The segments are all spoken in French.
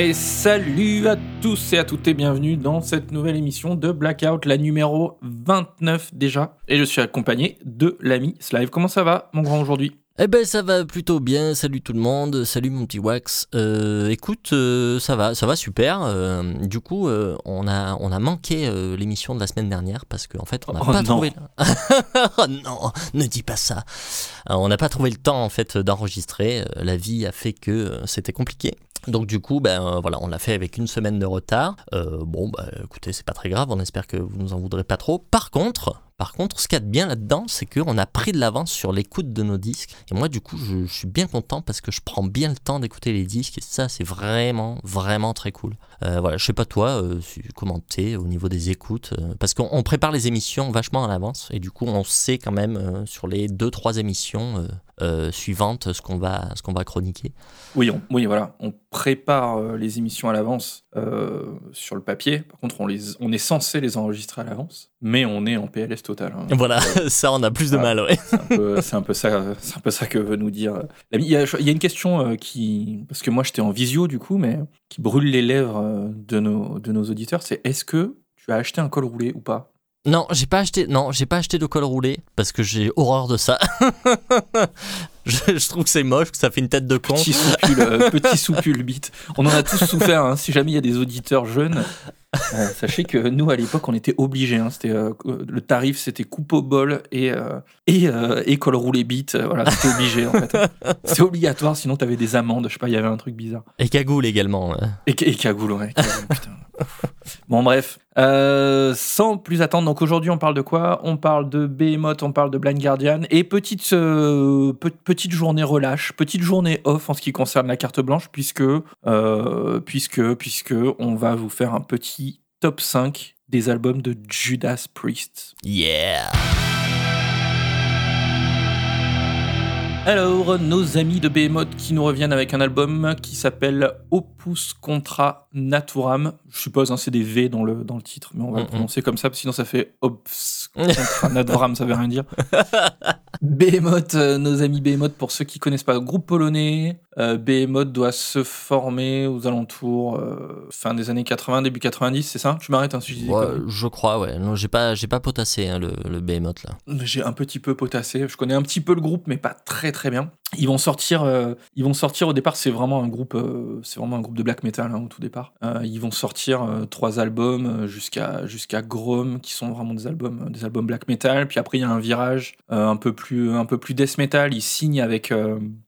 Et salut à tous et à toutes et bienvenue dans cette nouvelle émission de Blackout, la numéro 29 déjà. Et je suis accompagné de l'ami Slive. Comment ça va, mon grand, aujourd'hui? Eh ben ça va plutôt bien, salut tout le monde, salut mon petit Wax. Euh, écoute, euh, ça va, ça va super. Euh, du coup, on a on a manqué l'émission de la semaine dernière parce qu'en fait on n'a Oh pas non. trouvé. oh non, ne dis pas ça. On n'a pas trouvé le temps en fait d'enregistrer. La vie a fait que c'était compliqué. Donc du coup, ben euh, voilà, on l'a fait avec une semaine de retard. Euh, bon, bah écoutez, c'est pas très grave. On espère que vous nous en voudrez pas trop. Par contre, par contre, ce qu'il y a de bien là-dedans, c'est qu'on a pris de l'avance sur l'écoute de nos disques. Et moi, du coup, je, suis bien content parce que je prends bien le temps d'écouter les disques. Et ça, c'est vraiment, vraiment très cool. Euh, voilà, je sais pas toi, euh, si- comment t'es au niveau des écoutes. parce qu'on on prépare les émissions vachement à l'avance. Et du coup, on sait quand même sur les deux, trois émissions euh, suivantes ce qu'on va, ce qu'on va chroniquer. Oui, on, oui, voilà. On prépare euh, les émissions à l'avance euh, sur le papier. Par contre, on, les, on est censé les enregistrer à l'avance. Mais on est en PLS total. hein. Voilà, ça, on a plus de mal, ouais. C'est un peu- c'est un, peu ça, c'est un peu ça que veut nous dire. Il y a, il y a une question qui, parce que moi j'étais en visio du coup, mais qui brûle les lèvres de nos, de nos auditeurs, c'est est-ce que tu as acheté un col roulé ou pas? Non, j'ai pas acheté. Non, j'ai pas acheté de col roulé parce que j'ai horreur de ça. je, trouve que c'est moche, que ça fait une tête de con. Petit soupule, euh, petit soupule bite. On en a tous souffert. hein. Si jamais il y a des auditeurs jeunes, euh, sachez que nous à l'époque on était obligés. hein. C'était euh, le tarif, c'était coupe au bol et euh, et, euh, et col roulé bite. Euh, Voilà, c'était obligé en fait. C'est obligatoire, sinon t'avais des amendes. Je sais pas, il y avait un truc bizarre. Et cagoule également. hein. Et, et cagoule, ouais. cagoule, putain. Bon, bref. Euh, sans plus attendre, donc aujourd'hui, on parle de quoi? On parle de Behemoth, on parle de Blind Guardian. Et petite, euh, pe- petite journée relâche, petite journée off en ce qui concerne la carte blanche, puisque, euh, puisque, puisque on va vous faire un petit top 5 des albums de Judas Priest. Yeah. Alors, nos amis de Behemoth qui nous reviennent avec un album qui s'appelle Opus Contra Naturam. Je suppose, hein, c'est des V dans le, dans le titre, mais on va le prononcer comme ça, sinon ça fait Ops Contra Naturam, ça veut rien dire. Behemoth, euh, nos amis Behemoth, pour ceux qui connaissent pas, groupe polonais. Euh, Behemoth doit se former aux alentours euh, fin des années 80, début 90, c'est ça? Tu m'arrêtes hein, si je dis Ouais, je crois, ouais. Non, j'ai pas, j'ai pas potassé hein, le, le Behemoth là. J'ai un petit peu potassé. Je connais un petit peu le groupe, mais pas très très bien. Ils vont sortir. euh, ils vont sortir au départ. C'est vraiment un groupe. euh, c'est vraiment un groupe de black metal hein, au tout départ. Euh, ils vont sortir trois albums jusqu'à jusqu'à Grom, qui sont vraiment des albums des albums black metal. Puis après il y a un virage un peu plus un peu plus death metal. Ils signent avec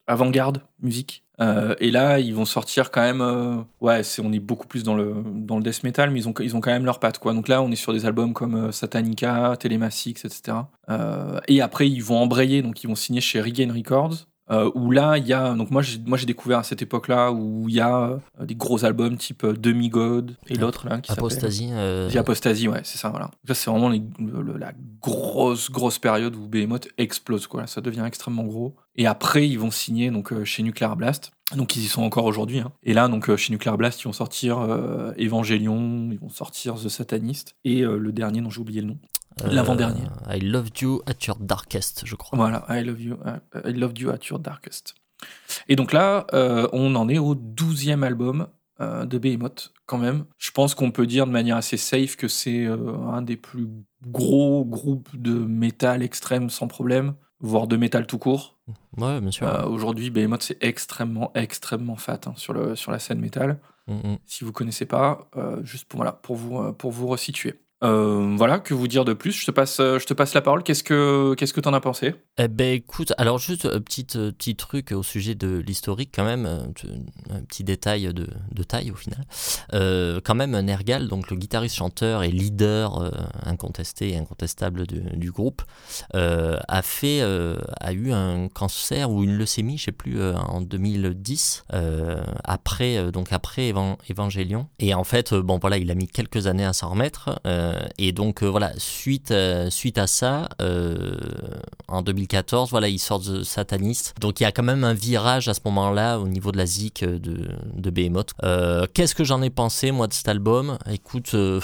Avant-Garde Musique. Et là, ils vont sortir quand même. ouais, c'est on est beaucoup plus dans le dans le death metal, mais ils ont ils ont quand même leurs pattes quoi. Donc là, on est sur des albums comme euh, Satanica, Telemachix, etc. Et après, ils vont embrayer, donc ils vont signer chez Regain Records. Euh, où là, il y a. Donc moi, j'ai, moi, j'ai découvert à cette époque-là où il y a euh, des gros albums type euh, Demigod et l'autre là qui s'appelle. Apostasie. euh, The Apostasy, ouais, c'est ça, voilà. Ça, c'est vraiment les- le- la grosse, grosse période où Behemoth explose, quoi. Ça devient extrêmement gros. Et après, ils vont signer donc, chez Nuclear Blast. Donc, ils y sont encore aujourd'hui. hein. Et là, donc, chez Nuclear Blast, ils vont sortir euh, Evangelion, ils vont sortir The Satanist, et euh, le dernier dont j'ai oublié le nom. Euh, l'avant-dernier. I loved you at your darkest, je crois. Voilà, I love you, I loved you at your darkest. Et donc là, euh, on en est au 12e album euh, de Behemoth, quand même. Je pense qu'on peut dire de manière assez safe que c'est un des plus gros groupes de métal extrême sans problème, voire de métal tout court. Ouais, bien sûr. Euh, Aujourd'hui, Behemoth, c'est extrêmement, extrêmement fat hein, sur, le, sur la scène métal. Mm, mm. Si vous connaissez pas, euh, juste pour, voilà, pour, vous, pour vous resituer. Euh, voilà, que vous dire de plus? Je te passe, euh, je te passe la parole. Qu'est-ce que qu'est-ce que t'en as pensé? Eh ben écoute, alors juste un petit, euh, petit truc au sujet de l'historique quand même, un petit détail de, de taille au final. Quand même Nergal, donc le guitariste chanteur et leader incontesté et incontestable du, groupe, a fait, a eu un cancer ou une leucémie, je sais plus, en 2010, euh, après, donc après Evangelion. Et en fait, bon voilà, il a mis quelques années à s'en remettre. Et donc voilà, suite, suite à ça, en 2014, voilà, ils sortent The Satanist. Donc il y a quand même un virage à ce moment-là au niveau de la zik de, de Behemoth. Qu'est-ce que j'en ai pensé moi de cet album? Écoute, je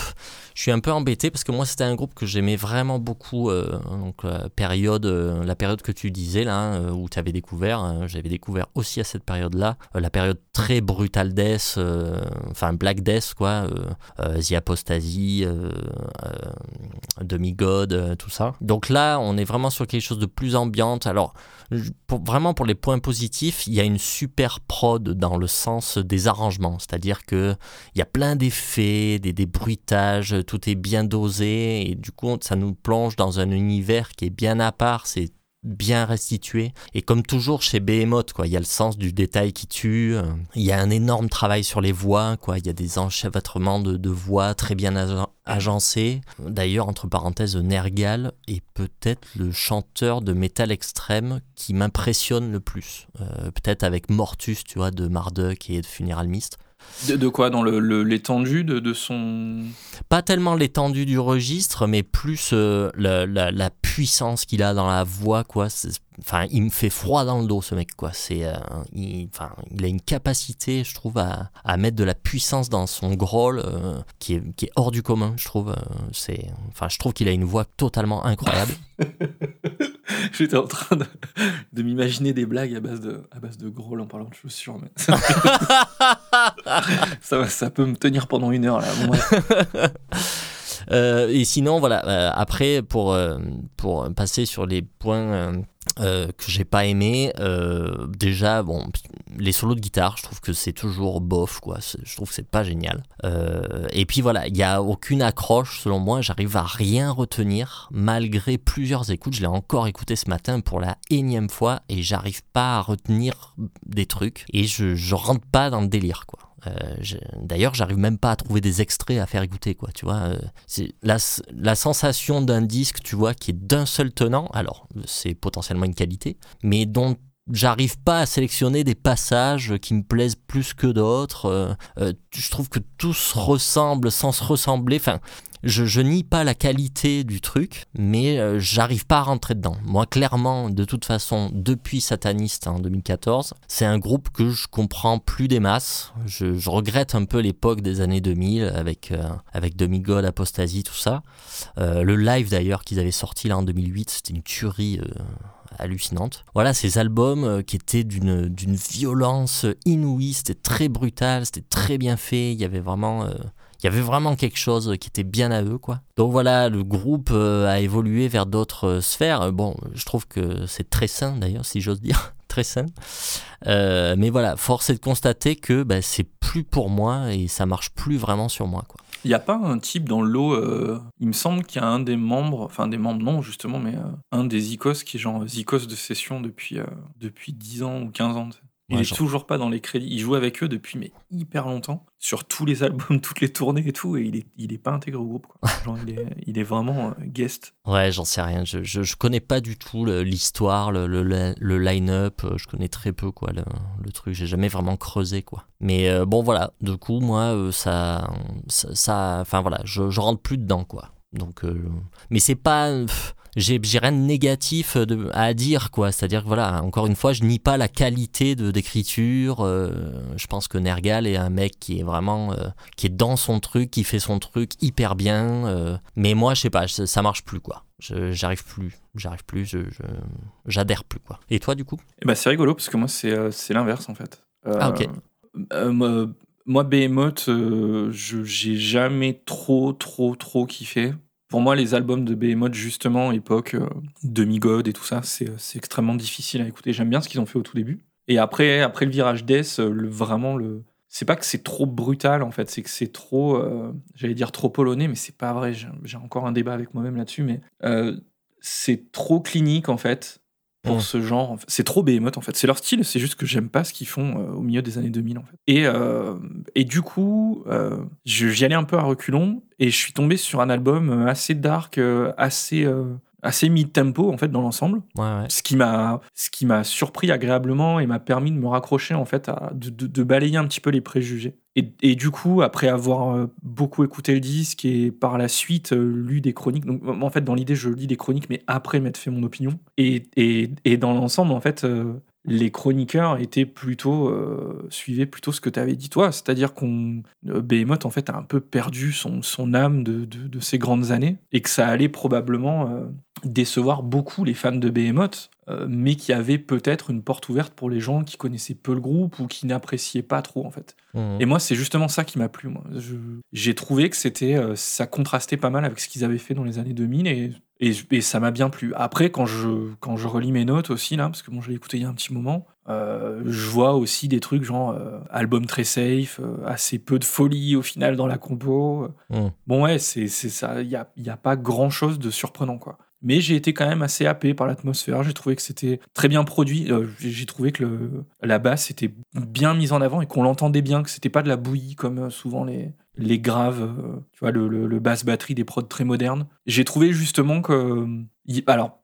suis un peu embêté parce que moi c'était un groupe que j'aimais vraiment beaucoup. donc la période, la période que tu disais là, où tu avais découvert, j'avais découvert aussi à cette période-là, la période très brutale death, enfin Black Death quoi, The Apostasy, Demigod, tout ça. Donc là, on est vraiment sur quelque chose de plus ambiante. Alors, vraiment pour les points positifs, il y a une super prod dans le sens des arrangements, c'est-à-dire que il y a plein d'effets, des, des bruitages, tout est bien dosé et du coup ça nous plonge dans un univers qui est bien à part. C'est bien restitué. Et comme toujours chez Behemoth, quoi, il y a le sens du détail qui tue. Il y a un énorme travail sur les voix, quoi. Il y a des enchevêtrements de, de voix très bien agencés. D'ailleurs, entre parenthèses, Nergal est peut-être le chanteur de métal extrême qui m'impressionne le plus. Euh, peut-être avec Mortus, tu vois, de Marduk et de Funeral Mist. De, quoi Dans l'étendue le, de, de, son. Pas tellement l'étendue du registre, mais plus euh, la, la, la, puissance qu'il a dans la voix, quoi. Enfin, il me fait froid dans le dos, ce mec, quoi. C'est, euh, il, enfin, il a une capacité, je trouve, à, à, mettre de la puissance dans son growl euh, qui, est, qui, est, hors du commun, je trouve. c'est, enfin, je trouve qu'il a une voix totalement incroyable. J'étais en train de, de m'imaginer des blagues à base de, à base de growl en parlant de chaussures. Mais... ça, ça peut me tenir pendant une heure là. euh, et sinon, voilà. Euh, après, pour euh, pour passer sur les points euh, euh que j'ai pas aimé, déjà, bon, les solos de guitare, je trouve que c'est toujours bof, quoi. Je trouve que c'est pas génial. et puis voilà, il y a aucune accroche, selon moi. J'arrive à rien retenir malgré plusieurs écoutes. Je l'ai encore écouté ce matin pour la énième fois et j'arrive pas à retenir des trucs et je je rentre pas dans le délire, quoi. Euh, d'ailleurs, j'arrive même pas à trouver des extraits à faire écouter, quoi. Tu vois, euh, c'est la, sensation d'un disque, tu vois, qui est d'un seul tenant. Alors, c'est potentiellement une qualité, mais dont j'arrive pas à sélectionner des passages qui me plaisent plus que d'autres. Euh, je trouve que tous ressemblent sans se ressembler. Enfin, je, nie pas la qualité du truc, mais euh, j'arrive pas à rentrer dedans. Moi, clairement, de toute façon, depuis Sataniste en 2014, c'est un groupe que je comprends plus des masses. Je, regrette un peu l'époque des années 2000 avec, euh, avec Demigod, Apostasy, tout ça. Euh, le live d'ailleurs qu'ils avaient sorti là en 2008, c'était une tuerie euh, hallucinante. Voilà, ces albums qui étaient d'une d'une violence inouïe, c'était très brutal, c'était très bien fait, il y avait vraiment il y avait vraiment quelque chose qui était bien à eux, quoi. Donc voilà, le groupe euh, a évolué vers d'autres sphères. Bon, je trouve que c'est très sain d'ailleurs, si j'ose dire, très sain. Euh, mais voilà, force est de constater que bah, c'est plus pour moi et ça marche plus vraiment sur moi, quoi. Il n'y a pas un type dans le lot, euh, il me semble qu'il y a un des membres, enfin des membres non justement, mais euh, un des Icos qui est genre Icos de session depuis, euh, depuis 10 ans ou 15 ans. Il Ouais, est genre. toujours pas dans les crédits. Il joue avec eux depuis mais hyper longtemps, sur tous les albums, toutes les tournées et tout, et il est, il est pas intégré au groupe. Quoi. Genre, il, est, il est vraiment euh, guest. Ouais, j'en sais rien. Je, je, je connais pas du tout l'histoire, le, le, le line-up. euh, Je connais très peu quoi le, le truc. J'ai jamais vraiment creusé quoi. Mais euh, bon voilà. Du coup, moi, euh, ça, ça, ça- enfin voilà, je, je rentre plus dedans quoi. Donc, euh, mais c'est pas. pff, J'ai rien de négatif de, à dire quoi. C'est-à-dire que voilà, encore une fois, je nie pas la qualité de d'écriture. euh, je pense que Nergal est un mec qui est vraiment euh, qui est dans son truc, qui fait son truc hyper bien. euh, mais moi, je sais pas, ça ça marche plus quoi. Je- J'arrive plus, j'arrive plus, je, je- j'adhère plus quoi. Et toi du coup? Et bah, c'est rigolo parce que moi, c'est euh, l'inverse en fait. Euh, Ah, ok. euh, moi, moi, Behemoth, euh, je- j'ai jamais trop, trop, trop kiffé. Pour moi, les albums de Behemoth, justement, époque euh, Demigod et tout ça, c'est c'est extrêmement difficile à écouter. J'aime bien ce qu'ils ont fait au tout début. Et après, après le virage Death, euh, vraiment, le... c'est pas que c'est trop brutal, en fait, c'est que c'est trop, euh, j'allais dire trop polonais, mais c'est pas vrai. J'ai encore un débat avec moi-même là-dessus, mais euh, c'est trop clinique, en fait, pour Mm. ce genre. en fait. C'est trop Behemoth, en fait. C'est leur style, c'est juste que j'aime pas ce qu'ils font euh, au milieu des années 2000, en fait. Et, euh, et du coup, euh, je- j'y allais un peu à reculons, et je suis tombé sur un album assez dark, assez... assez mid-tempo en fait dans l'ensemble. Ouais, ouais. Ce qui m'a, ce qui m'a surpris agréablement et m'a permis de me raccrocher en fait, à, de, de- de balayer un petit peu les préjugés. Et, et du coup, après avoir euh, beaucoup écouté le disque et par la suite euh, lu des chroniques, donc en fait dans l'idée je lis des chroniques, mais après m'être fait mon opinion. Et, et, et dans l'ensemble en fait. euh, les chroniqueurs étaient plutôt euh, suivaient plutôt ce que tu avais dit toi, c'est-à-dire qu'on euh, Behemoth en fait a un peu perdu son, son âme de, de, de ces grandes années et que ça allait probablement euh, décevoir beaucoup les fans de Behemoth, euh, mais qui avait peut-être une porte ouverte pour les gens qui connaissaient peu le groupe ou qui n'appréciaient pas trop en fait. Mhm. Et moi, c'est justement ça qui m'a plu. J'ai trouvé que c'était, ça contrastait pas mal avec ce qu'ils avaient fait dans les années 2000 et, et, et ça m'a bien plu. Après, quand je quand je relis mes notes aussi là, parce que bon, je l'ai écouté il y a un petit moment, euh, je vois aussi des trucs genre euh, album très safe, euh, assez peu de folie au final dans la compo. Mhm. Bon ouais, c'est ça. Il y a il y a pas grand chose de surprenant quoi. Mais j'ai été quand même assez happé par l'atmosphère. J'ai trouvé que c'était très bien produit. J'ai trouvé que le, la basse était bien mise en avant et qu'on l'entendait bien, que c'était pas de la bouillie comme souvent les, les graves, euh, tu vois, le, le, le basse batterie des prods très modernes. J'ai trouvé justement que. euh, alors,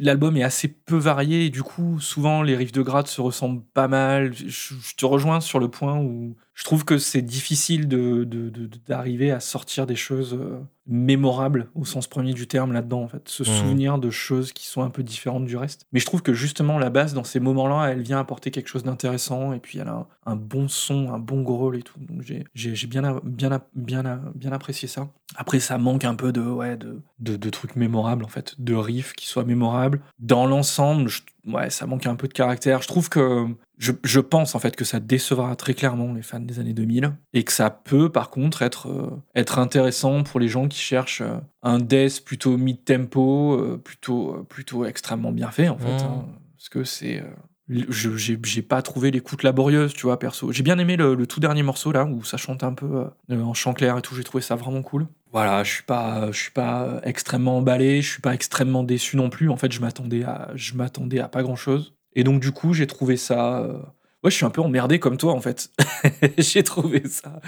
l'album est assez peu varié du coup, souvent les riffs de grade se ressemblent pas mal. Je, je te rejoins sur le point où je trouve que c'est difficile de- de- de- d'arriver à sortir des choses euh, mémorables au sens premier du terme là-dedans, en fait. Se Mhm. souvenir de choses qui sont un peu différentes du reste. Mais je trouve que justement, la basse, dans ces moments-là, elle vient apporter quelque chose d'intéressant et puis elle a un, un bon son, un bon growl et tout. Donc j'ai bien, a- bien, bien, bien apprécié ça. Après, ça manque un peu de, ouais, de, de, de trucs mémorables, en fait, de riffs qui soient mémorables. Dans l'ensemble, je- ouais, ça manque un peu de caractère. Je trouve que je, je pense en fait que ça décevra très clairement les fans des années 2000 et que ça peut par contre être, euh, être intéressant pour les gens qui cherchent euh, un death plutôt mid-tempo, euh, plutôt, plutôt extrêmement bien fait en fait. Mhm. hein. parce que c'est. J'ai pas trouvé l'écoute laborieuse, tu vois, perso. J'ai bien aimé le, le tout dernier morceau là où ça chante un peu euh, en chant clair et tout. J'ai trouvé ça vraiment cool. Voilà, je suis pas, je suis pas extrêmement emballé, je suis pas extrêmement déçu non plus. En fait, je m'attendais à, je m'attendais à pas grand chose. Et donc du coup, j'ai trouvé ça. euh, Ouais, je suis un peu emmerdé comme toi en fait. j'ai trouvé ça,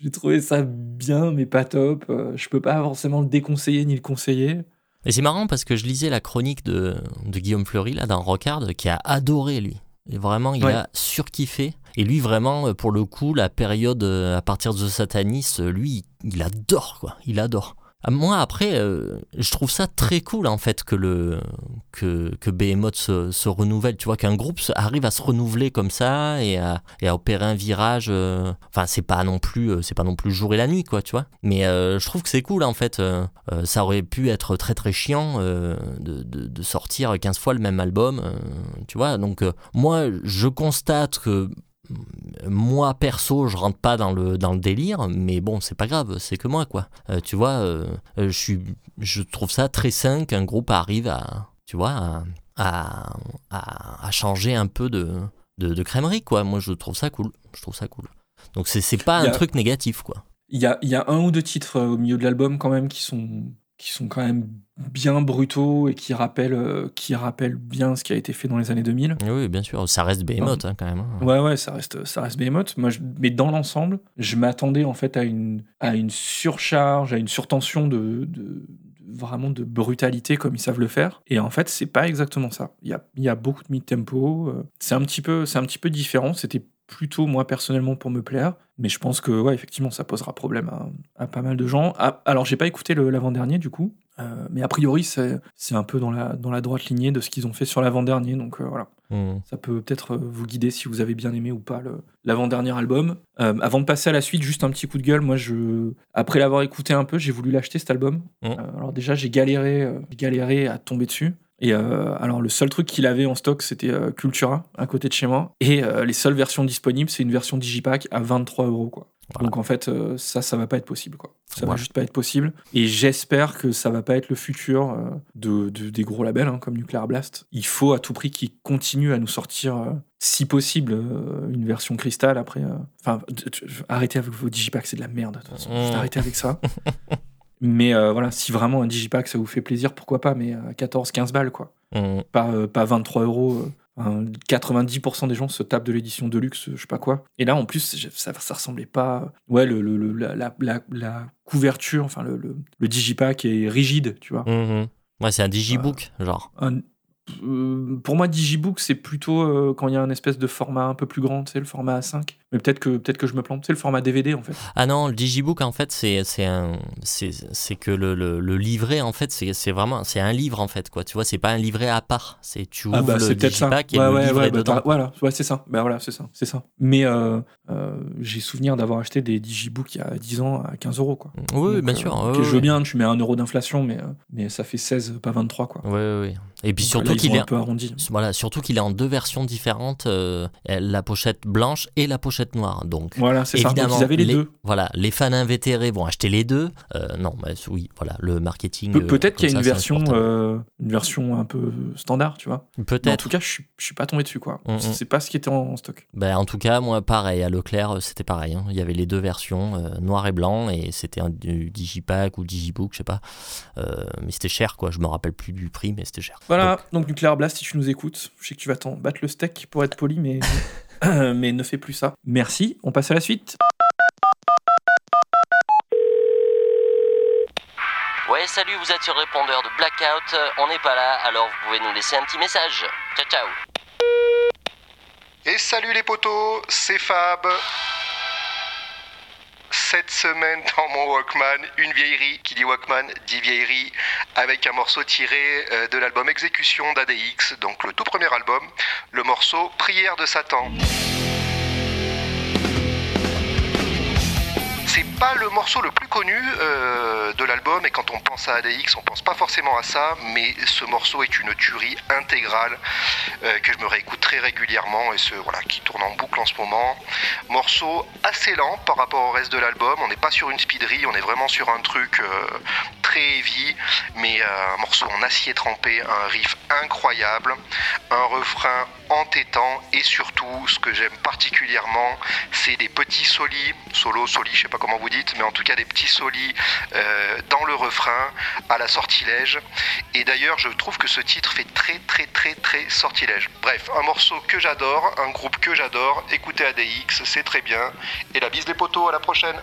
j'ai trouvé ça bien, mais pas top. Euh, je peux pas forcément le déconseiller ni le conseiller. Et c'est marrant parce que je lisais la chronique de, de Guillaume Fleury, là, dans Rockard, qui a adoré, lui. Et vraiment, il Ouais. a surkiffé. Et lui, vraiment, euh, pour le coup, la période euh, à partir de Satanis, euh, lui, il adore, quoi. Il adore. Ah, Moi, après, euh, je trouve ça très cool, en fait, que, le, que, que Behemoth se, se renouvelle. Tu vois, qu'un groupe arrive à se renouveler comme ça et à, et à opérer un virage. euh, Enfin, c'est pas non plus euh, c'est pas non plus jour et la nuit, quoi, tu vois. Mais euh, je trouve que c'est cool, en fait. Euh, euh, ça aurait pu être très très chiant de, de, de sortir 15 fois le même album, tu vois. Donc, moi, je constate que moi perso je rentre pas dans le dans le délire mais bon c'est pas grave c'est que moi quoi. Euh, tu vois euh, euh, je suis je trouve ça très sain qu'un groupe arrive à tu vois à, à, changer un peu de, de de crèmerie quoi. Moi je trouve ça cool. Je trouve ça cool. Donc c'est c'est pas un a- truc négatif quoi. Il y a, il y a un ou deux titres au milieu de l'album quand même qui sont, qui sont quand même bien brutaux et qui rappellent, euh, qui rappellent bien ce qui a été fait dans les années 2000. oui bien sûr ça reste Behemoth hein, quand même hein. Ouais, ouais, ça reste, ça reste Behemoth. Moi, je- mais dans l'ensemble, je m'attendais en fait à une, à une surcharge, à une surtension de, de- vraiment de brutalité comme ils savent le faire. Et en fait, c'est pas exactement ça. Il y a, il y a beaucoup de mid-tempo. euh, C'est un petit peu, c'est un petit peu différent. C'était plutôt moi personnellement pour me plaire. Mais je pense que, ouais, effectivement, ça posera problème à, à pas mal de gens. Ah, alors, j'ai pas écouté le- l'avant-dernier du coup. Euh, mais a priori, c'est un peu dans la, dans la droite lignée de ce qu'ils ont fait sur l'avant-dernier. Donc euh, voilà. Hmm. Ça peut peut-être euh, vous guider si vous avez bien aimé ou pas le- l'avant-dernier album. Euh, avant de passer à la suite, juste un petit coup de gueule. Moi, je, après l'avoir écouté un peu, j'ai voulu l'acheter cet album. Mm. Euh, alors déjà, j'ai galéré, j'ai galéré à tomber dessus. Et euh, alors le seul truc qu'il avait en stock, c'était euh, Cultura à côté de chez moi. Et euh, les seules versions disponibles, c'est une version Digipack à 23 euros quoi. Voilà. Donc en fait, ça, ça va pas être possible quoi. Ça va Ouais. juste pas être possible. Et j'espère que ça va pas être le futur de, de- des gros labels hein, comme Nuclear Blast. Il faut à tout prix qu'ils continuent à nous sortir, si possible, une version cristal après. Enfin, arrêtez avec vos Digipack, c'est de la merde. De toute façon. Juste Mm. arrêtez avec ça. Mais euh, voilà, si vraiment un Digipack ça vous fait plaisir, pourquoi pas, mais à 14-15 balles quoi. Hmm. Pas, euh, pas 23 euros. euh, Enfin, 90% des gens se tapent de l'édition de luxe, je sais pas quoi. Et là, en plus, ça, ça ressemblait pas. Ouais, le, le- le- la, la- la- couverture, enfin, le, le, le digipack est rigide, tu vois. Mhm. Ouais, c'est un digibook, genre. Un- euh, pour moi, Digibook, c'est plutôt euh, quand il y a un espèce de format un peu plus grand, tu sais, le format A5. Mais peut-être que, peut que je me plante. C'est le format DVD, en fait. Ah non, le digibook, en fait, c'est c'est c'est c'est que le, le, le livret, en fait, c'est c'est vraiment c'est un livre, en fait, quoi. Tu vois, c'est pas un livret à part. C'est tu ouvres Ah bah, le c'est peut-être ça. digipack et Ouais, le ouais, livre ouais, bah, dedans. voilà, ouais, c'est ça. Bah voilà, c'est ça, c'est ça. Mais euh, euh, j'ai souvenir d'avoir acheté des Digibooks il y a 10 ans à 15 euros, quoi. Oui, Donc, bien sûr. ok, ouais, je veux bien, tu mets un euro d'inflation, mais, mais ça fait 16, pas 23, quoi. Ouais, ouais. Et puis surtout qu'il est un peu arrondi. voilà, surtout qu'il est en deux versions différentes, euh, la pochette blanche et la pochette noire. Donc Voilà, c'est ça. Donc, ils avaient les, deux. Voilà, les fans invétérés vont acheter les deux. Euh, non, mais oui, voilà, le marketing. Pe- euh, Peut-être qu'il y a une version, euh, une version un peu standard, tu vois. Mais en Peut-être. tout cas, je suis, je suis pas tombé dessus, quoi. Mm, mm. C'est pas ce qui était en, en stock. Ben, en tout cas, moi, pareil, à Leclerc, c'était pareil. hein. Il y avait les deux versions, noir et blanc, et c'était un du Digipack ou Digibook, je sais pas. Mais c'était cher, quoi. Je me rappelle plus du prix, mais c'était cher. Voilà, donc, Nuclear Blast, si tu nous écoutes, je sais que tu vas t'en battre le steak pour être poli, mais, mais ne fais plus ça. Merci, on passe à la suite. Ouais, salut, vous êtes sur le répondeur de Blackout. Euh, On n'est pas là, alors vous pouvez nous laisser un petit message. Ciao, ciao. Et salut les potos, c'est Fab. Cette semaine dans mon Walkman, une vieillerie qui dit Walkman dit vieillerie avec un morceau tiré euh, de l'album Exécution d'ADX, donc le tout premier album, le morceau Prière de Satan. Pas le morceau le plus connu euh, de l'album et quand on pense à ADX, on pense pas forcément à ça, mais ce morceau est une tuerie intégrale euh, que je me réécoute très régulièrement et ce voilà qui tourne en boucle en ce moment. Morceau assez lent par rapport au reste de l'album. On n'est pas sur une speederie, on est vraiment sur un truc euh, très heavy, mais euh, un morceau en acier trempé, un riff incroyable, un refrain entêtant et surtout ce que j'aime particulièrement, c'est des petits solis, solo, soli, je sais pas comment vous dites, mais en tout cas des petits solis euh, dans le refrain à la sortilège. Et d'ailleurs, je trouve que ce titre fait très très très très sortilège. Bref, un morceau que j'adore, un groupe que j'adore. Écoutez ADX, c'est très bien. Et la bise les potos, à la prochaine.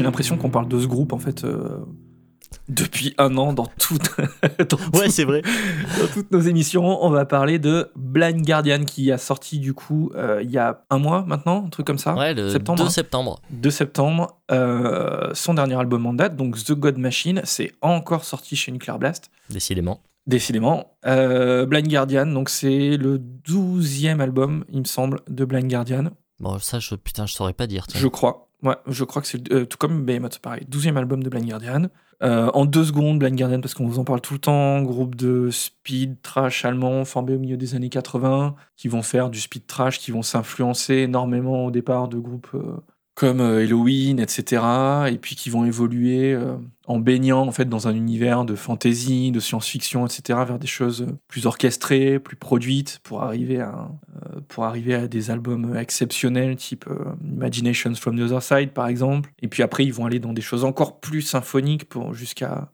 J'ai l'impression qu'on parle de ce groupe en fait euh, depuis un an dans toutes, dans, Ouais, c'est vrai. dans toutes nos émissions. On va parler de Blind Guardian qui a sorti du coup euh, il y a un mois maintenant, un truc comme ça, Ouais, le septembre, 2 hein. septembre. 2 septembre. euh, son dernier album en date, donc The God Machine, c'est encore sorti chez Nuclear Blast. Décidément. Décidément. Blind Guardian, donc c'est le 12e album, il me semble, de Blind Guardian. Bon, ça, je, putain, je saurais pas dire. Je crois. Ouais, je crois que c'est euh, tout comme Behemoth, pareil. 12e album de Blind Guardian. Euh, en deux secondes, Blind Guardian, parce qu'on vous en parle tout le temps. Groupe de speed trash allemand formé au milieu des années 80, qui vont faire du speed trash, qui vont s'influencer énormément au départ de groupes euh, comme Halloween, etc. Et puis qui vont évoluer en baignant en fait dans un univers de fantasy, de science-fiction, etc. vers des choses plus orchestrées, plus produites, pour arriver à, un- pour arriver à des albums exceptionnels type euh, Imaginations from the Other Side par exemple. Et puis après ils vont aller dans des choses encore plus symphoniques pour jusqu'à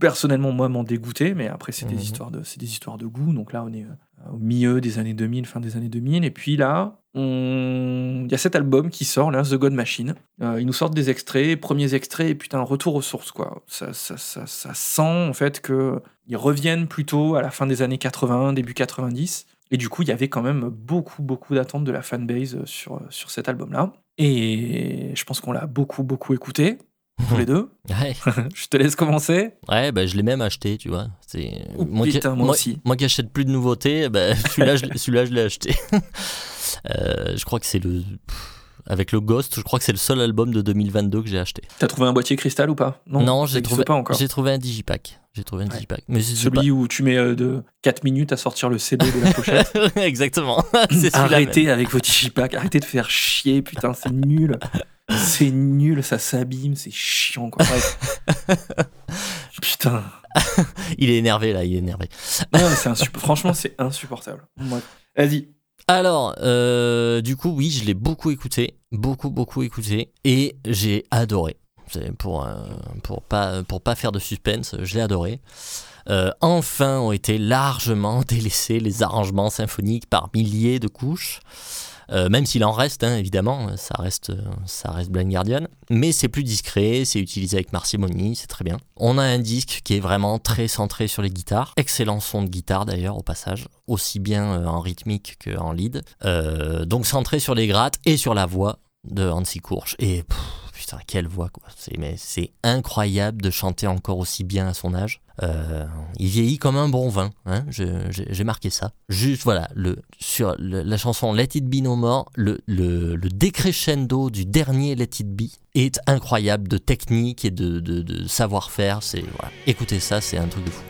personnellement moi m'en dégoûter, mais après c'est Mhm. des histoires de c'est des histoires de goût. Donc là on est euh, au milieu des années 2000, fin des années 2000. Et puis là, on... il y a cet album qui sort, là, The God Machine. Euh, ils nous sortent des extraits, premiers extraits, et putain, retour aux sources, quoi. Ça, ça, ça, ça sent, en fait, que ils reviennent plutôt à la fin des années 80, début 90. Et du coup, il y avait quand même beaucoup, beaucoup d'attentes de la fanbase euh, sur, sur cet album-là. Et je pense qu'on l'a beaucoup, beaucoup écouté, tous les deux. Ouais, je te laisse commencer. ouais bah, je l'ai même acheté, tu vois. C'est Oh, qui- putain, moi aussi. Moi qui achète plus de nouveautés, bah, celui-là, je, l'ai- celui-là, je l'ai acheté. Euh, je crois que c'est le. pff, Avec le Ghost, je crois que c'est le seul album de 2022 que j'ai acheté. T'as trouvé un boîtier cristal ou pas? Non, j'ai trouvé, pas encore. j'ai trouvé un digipack. J'ai trouvé un Ouais. digipack. Mais Celui où tu mets euh, de 4 minutes à sortir le CD de la pochette. Exactement. Arrêtez avec vos digipacks, arrêtez de faire chier, putain, c'est nul. C'est nul, ça s'abîme, c'est chiant, quoi. Putain. Il est énervé là, il est énervé. Non, mais Franchement, c'est insupportable. Vas-y. Alors, euh, du coup, oui, je l'ai beaucoup écouté, beaucoup, beaucoup écouté, et j'ai adoré. Euh, pour pas faire de suspense, je l'ai adoré. Euh, enfin ont été largement délaissés les arrangements symphoniques par milliers de couches. Euh, même s'il en reste, hein, évidemment, ça reste, euh, ça reste Blind Guardian. Mais c'est plus discret, c'est utilisé avec parcimonie, c'est très bien. On a un disque qui est vraiment très centré sur les guitares. Excellent son de guitare d'ailleurs, au passage. Aussi bien euh, en rythmique qu'en lead. Euh, donc centré sur les grattes et sur la voix de Hansi Courche. Et putain, quelle voix quoi. C'est, mais c'est incroyable de chanter encore aussi bien à son âge. Euh, il vieillit comme un bon vin, hein, j'ai, marqué ça. Juste voilà, sur la chanson Let It Be No More, le, décrescendo du dernier Let It Be est incroyable de technique et de, savoir-faire. Écoutez ça, c'est un truc de fou.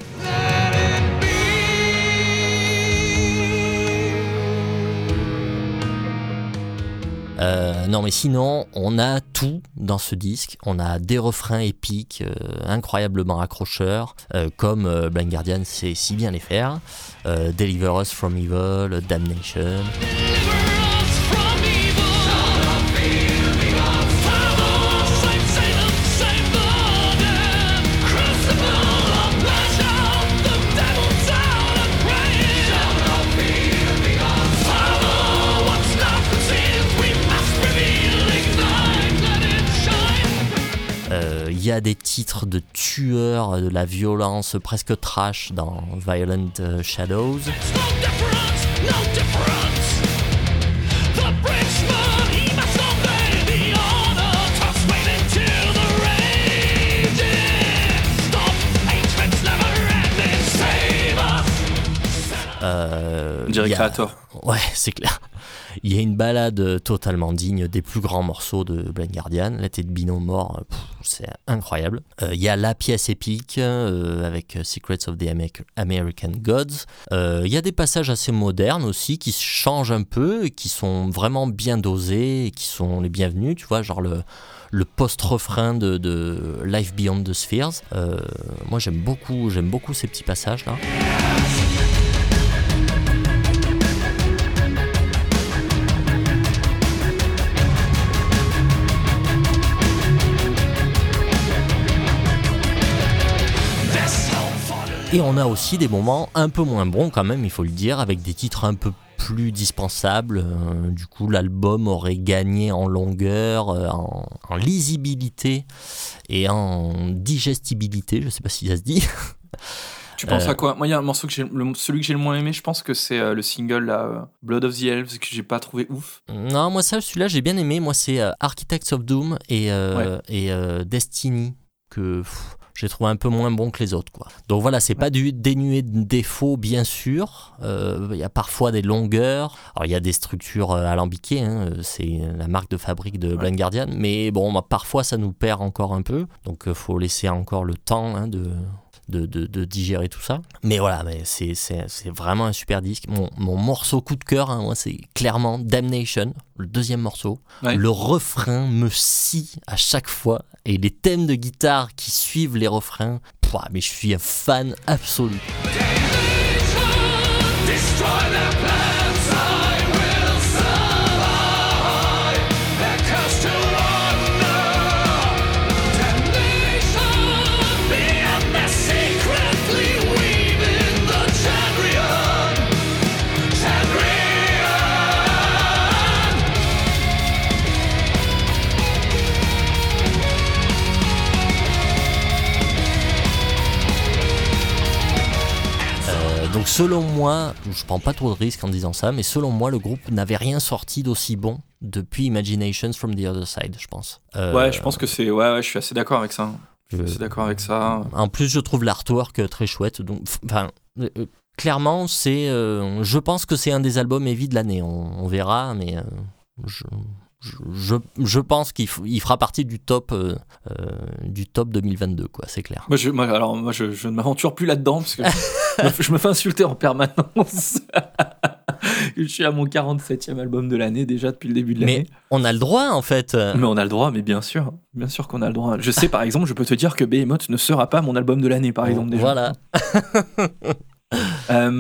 Euh, non mais sinon, on a tout dans ce disque. On a des refrains épiques, euh, incroyablement accrocheurs, euh, comme euh, Blind Guardian sait si bien les faire. Euh, Deliver Us From Evil, Damnation. Y a des titres de tueurs, de la violence presque trash dans Violent euh, Shadows. Euh, a- Creator. Ouais, c'est clair. Il y a une balade totalement digne des plus grands morceaux de Blind Guardian. La tête Bino mort, pff, c'est incroyable. Euh, Il y a la pièce épique euh, avec Secrets of the Amer- American Gods. Euh, Il y a des passages assez modernes aussi qui changent un peu et qui sont vraiment bien dosés et qui sont les bienvenus. Tu vois, genre le, le post-refrain de, de Life Beyond the Spheres. Euh, moi, j'aime beaucoup, j'aime beaucoup ces petits passages là. Et on a aussi des moments un peu moins bons quand même, il faut le dire, avec des titres un peu plus plus dispensable. Euh, du coup, l'album aurait gagné en longueur, euh, en, en lisibilité et en digestibilité. Je sais pas si ça se dit. Tu penses Euh, à quoi? Moi, il y a un morceau que j'ai, le- celui que j'ai le moins aimé, je pense que c'est euh, le single là, euh, Blood of the Elves que j'ai pas trouvé ouf. Non, moi ça, celui-là, j'ai bien aimé. Moi, c'est euh, Architects of Doom et, euh, et euh, Destiny que pff, j'ai trouvé un peu moins bon que les autres. Quoi. Donc voilà, c'est pas du dénué de défauts, bien sûr. Euh, Il y a parfois des longueurs. Alors il y a des structures euh, alambiquées. hein, euh, C'est la marque de fabrique de Blind Guardian. Mais bon, bah, parfois ça nous perd encore un peu. Donc il faut laisser encore le temps hein, de. De, de- de digérer tout ça. Mais voilà, mais c'est, c'est, c'est vraiment un super disque. Mon, mon morceau coup de cœur, hein, moi, c'est clairement Damnation, le deuxième morceau. Ouais. Le refrain me scie à chaque fois. Et les thèmes de guitare qui suivent les refrains, pouah, mais je suis un fan absolu. Donc selon moi, je prends pas trop de risques en disant ça, mais selon moi, le groupe n'avait rien sorti d'aussi bon depuis Imaginations from the Other Side, je pense. Euh, Ouais, je pense que c'est. Ouais, ouais, je suis assez d'accord avec ça. Je suis assez d'accord avec ça. En plus, je trouve l'artwork euh, très chouette. Donc, enfin, euh, euh, clairement, c'est. euh, je pense que c'est un des albums heavy de l'année. On, on verra, mais euh, je, je, je, pense qu'il il fera partie du top, euh, euh, du top 2022, quoi. C'est clair. Moi, je, moi, alors, moi, je, je ne m'aventure plus là-dedans parce que je, me- fais insulter en permanence. je suis à mon 47e album de l'année déjà depuis le début de Mais l'année. on a le droit, en fait. Mais on a le droit, mais bien sûr, bien sûr qu'on a le droit. Je sais, par exemple, je peux te dire que Behemoth ne sera pas mon album de l'année, par exemple. Déjà. Voilà. Euh,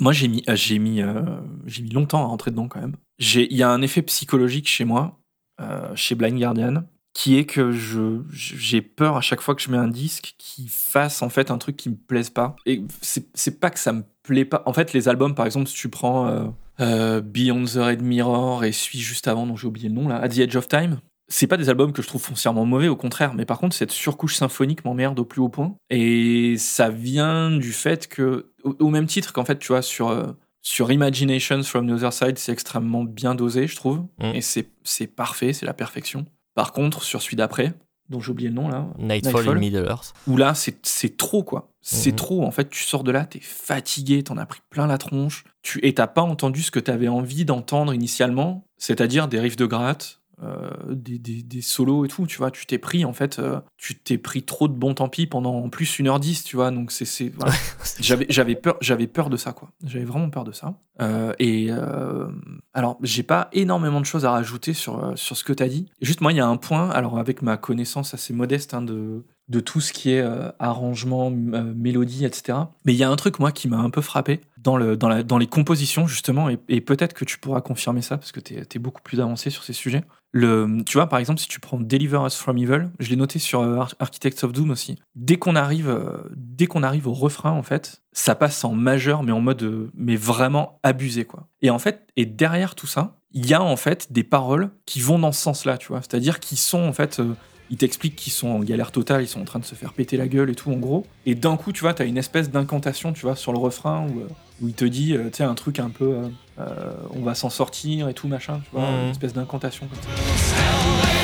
moi, j'ai mis, euh, j'ai mis, euh, j'ai mis longtemps à rentrer dedans quand même. Il y a un effet psychologique chez moi, euh, chez Blind Guardian, qui est que je, j'ai peur à chaque fois que je mets un disque qui fasse en fait un truc qui me plaise pas. Et c'est, c'est pas que ça me plaît pas. En fait, les albums, par exemple, si tu prends euh, euh, Beyond the Red Mirror et celui juste avant, dont j'ai oublié le nom là, At the Edge of Time. C'est pas des albums que je trouve foncièrement mauvais, au contraire, mais par contre, cette surcouche symphonique m'emmerde au plus haut point. Et ça vient du fait que, au, au même titre qu'en fait, tu vois, sur, euh, sur Imaginations from the Other Side, c'est extrêmement bien dosé, je trouve. Mm. Et c'est parfait, c'est la perfection. Par contre, sur celui d'après, dont j'ai oublié le nom là, Nightfall, Nightfall. Middle Earth. où là, c'est c'est trop, quoi. C'est Mhm. trop. En fait, tu sors de là, t'es fatigué, t'en as pris plein la tronche. Tu, et t'as pas entendu ce que t'avais envie d'entendre initialement, c'est-à-dire des riffs de gratte, euh, des, des- des solos et tout, tu vois. Tu t'es pris, en fait, euh, tu t'es pris trop de bon tant pis pendant en plus 1h10, tu vois. Donc, c'est. c'est- voilà. J'avais j'avais peur, j'avais peur de ça, quoi. J'avais vraiment peur de ça. Euh, et alors, j'ai pas énormément de choses à rajouter sur, sur ce que tu as dit. Juste, moi, il y a un point, alors avec ma connaissance assez modeste hein, de, de tout ce qui est arrangement, mélodie, etc. Mais il y a un truc, moi, qui m'a un peu frappé dans, le, dans, la, dans les compositions, justement, et, et peut-être que tu pourras confirmer ça, parce que tu es, beaucoup plus avancé sur ces sujets. Tu vois, par exemple, si tu prends Deliver Us From Evil, je l'ai noté sur euh, Ar- Architects of Doom aussi. Dès qu'on arrive, euh, dès qu'on arrive au refrain, en fait, ça passe en majeur, mais en mode, euh, mais vraiment abusé, quoi. Et en fait, et derrière tout ça, il y a en fait des paroles qui vont dans ce sens-là, tu vois. C'est-à-dire qui sont en fait, ils t'expliquent qu'ils sont en galère totale, ils sont en train de se faire péter la gueule et tout, en gros. Et d'un coup, tu vois, t'as une espèce d'incantation, tu vois, sur le refrain où, il te dit, tu sais, un truc un peu, on va s'en sortir et tout, machin, tu vois, Mhm. une espèce d'incantation comme ça.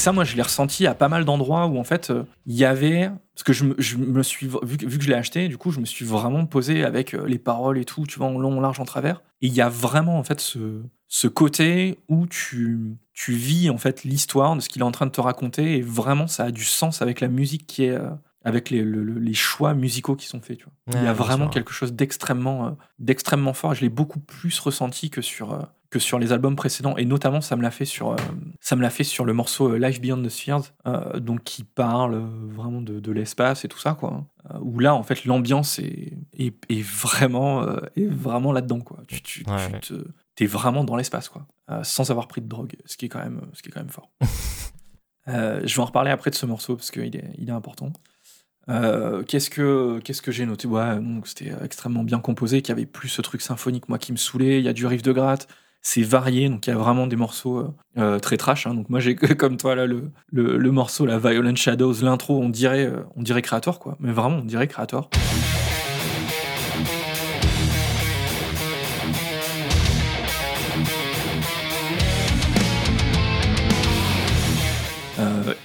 Ça, moi, je l'ai ressenti à pas mal d'endroits où, en fait, euh, il y avait. Parce que je me, je me suis. Vu que, vu que je l'ai acheté, du coup, je me suis vraiment posé avec euh, les paroles et tout, tu vois, en long, en large, en travers. Et il y a vraiment, en fait, ce, ce côté où tu, tu vis, en fait, l'histoire de ce qu'il est en train de te raconter. Et vraiment, ça a du sens avec la musique qui est, euh, avec les, le- le- les choix musicaux qui sont faits. Tu vois. Il y a vraiment sûr. quelque chose d'extrêmement euh, d'extrêmement fort. Je l'ai beaucoup plus ressenti que sur, euh, que sur les albums précédents. Et notamment, ça me l'a fait sur, euh, ça me l'a fait sur le morceau Life Beyond the Spheres, donc qui parle vraiment de, de l'espace et tout ça. Quoi. Euh, où là, en fait, l'ambiance est, est, est vraiment, est vraiment là-dedans. Quoi. Tu, tu, Ouais, tu ouais. te- t'es vraiment dans l'espace, quoi, sans avoir pris de drogue, ce qui est quand même, ce qui est quand même fort. Je vais en reparler après de ce morceau parce qu'il est, il est important. Euh, qu'est-ce que qu'est-ce que j'ai noté? C'était extrêmement bien composé, qu'il y avait plus ce truc symphonique moi qui me saoulait. Il y a du riff de gratte, c'est varié, donc il y a vraiment des morceaux euh, euh, très trash. hein. donc moi j'ai comme toi là le, le, morceau la Violent Shadows, l'intro, on dirait on dirait Creator quoi, mais vraiment on dirait Creator.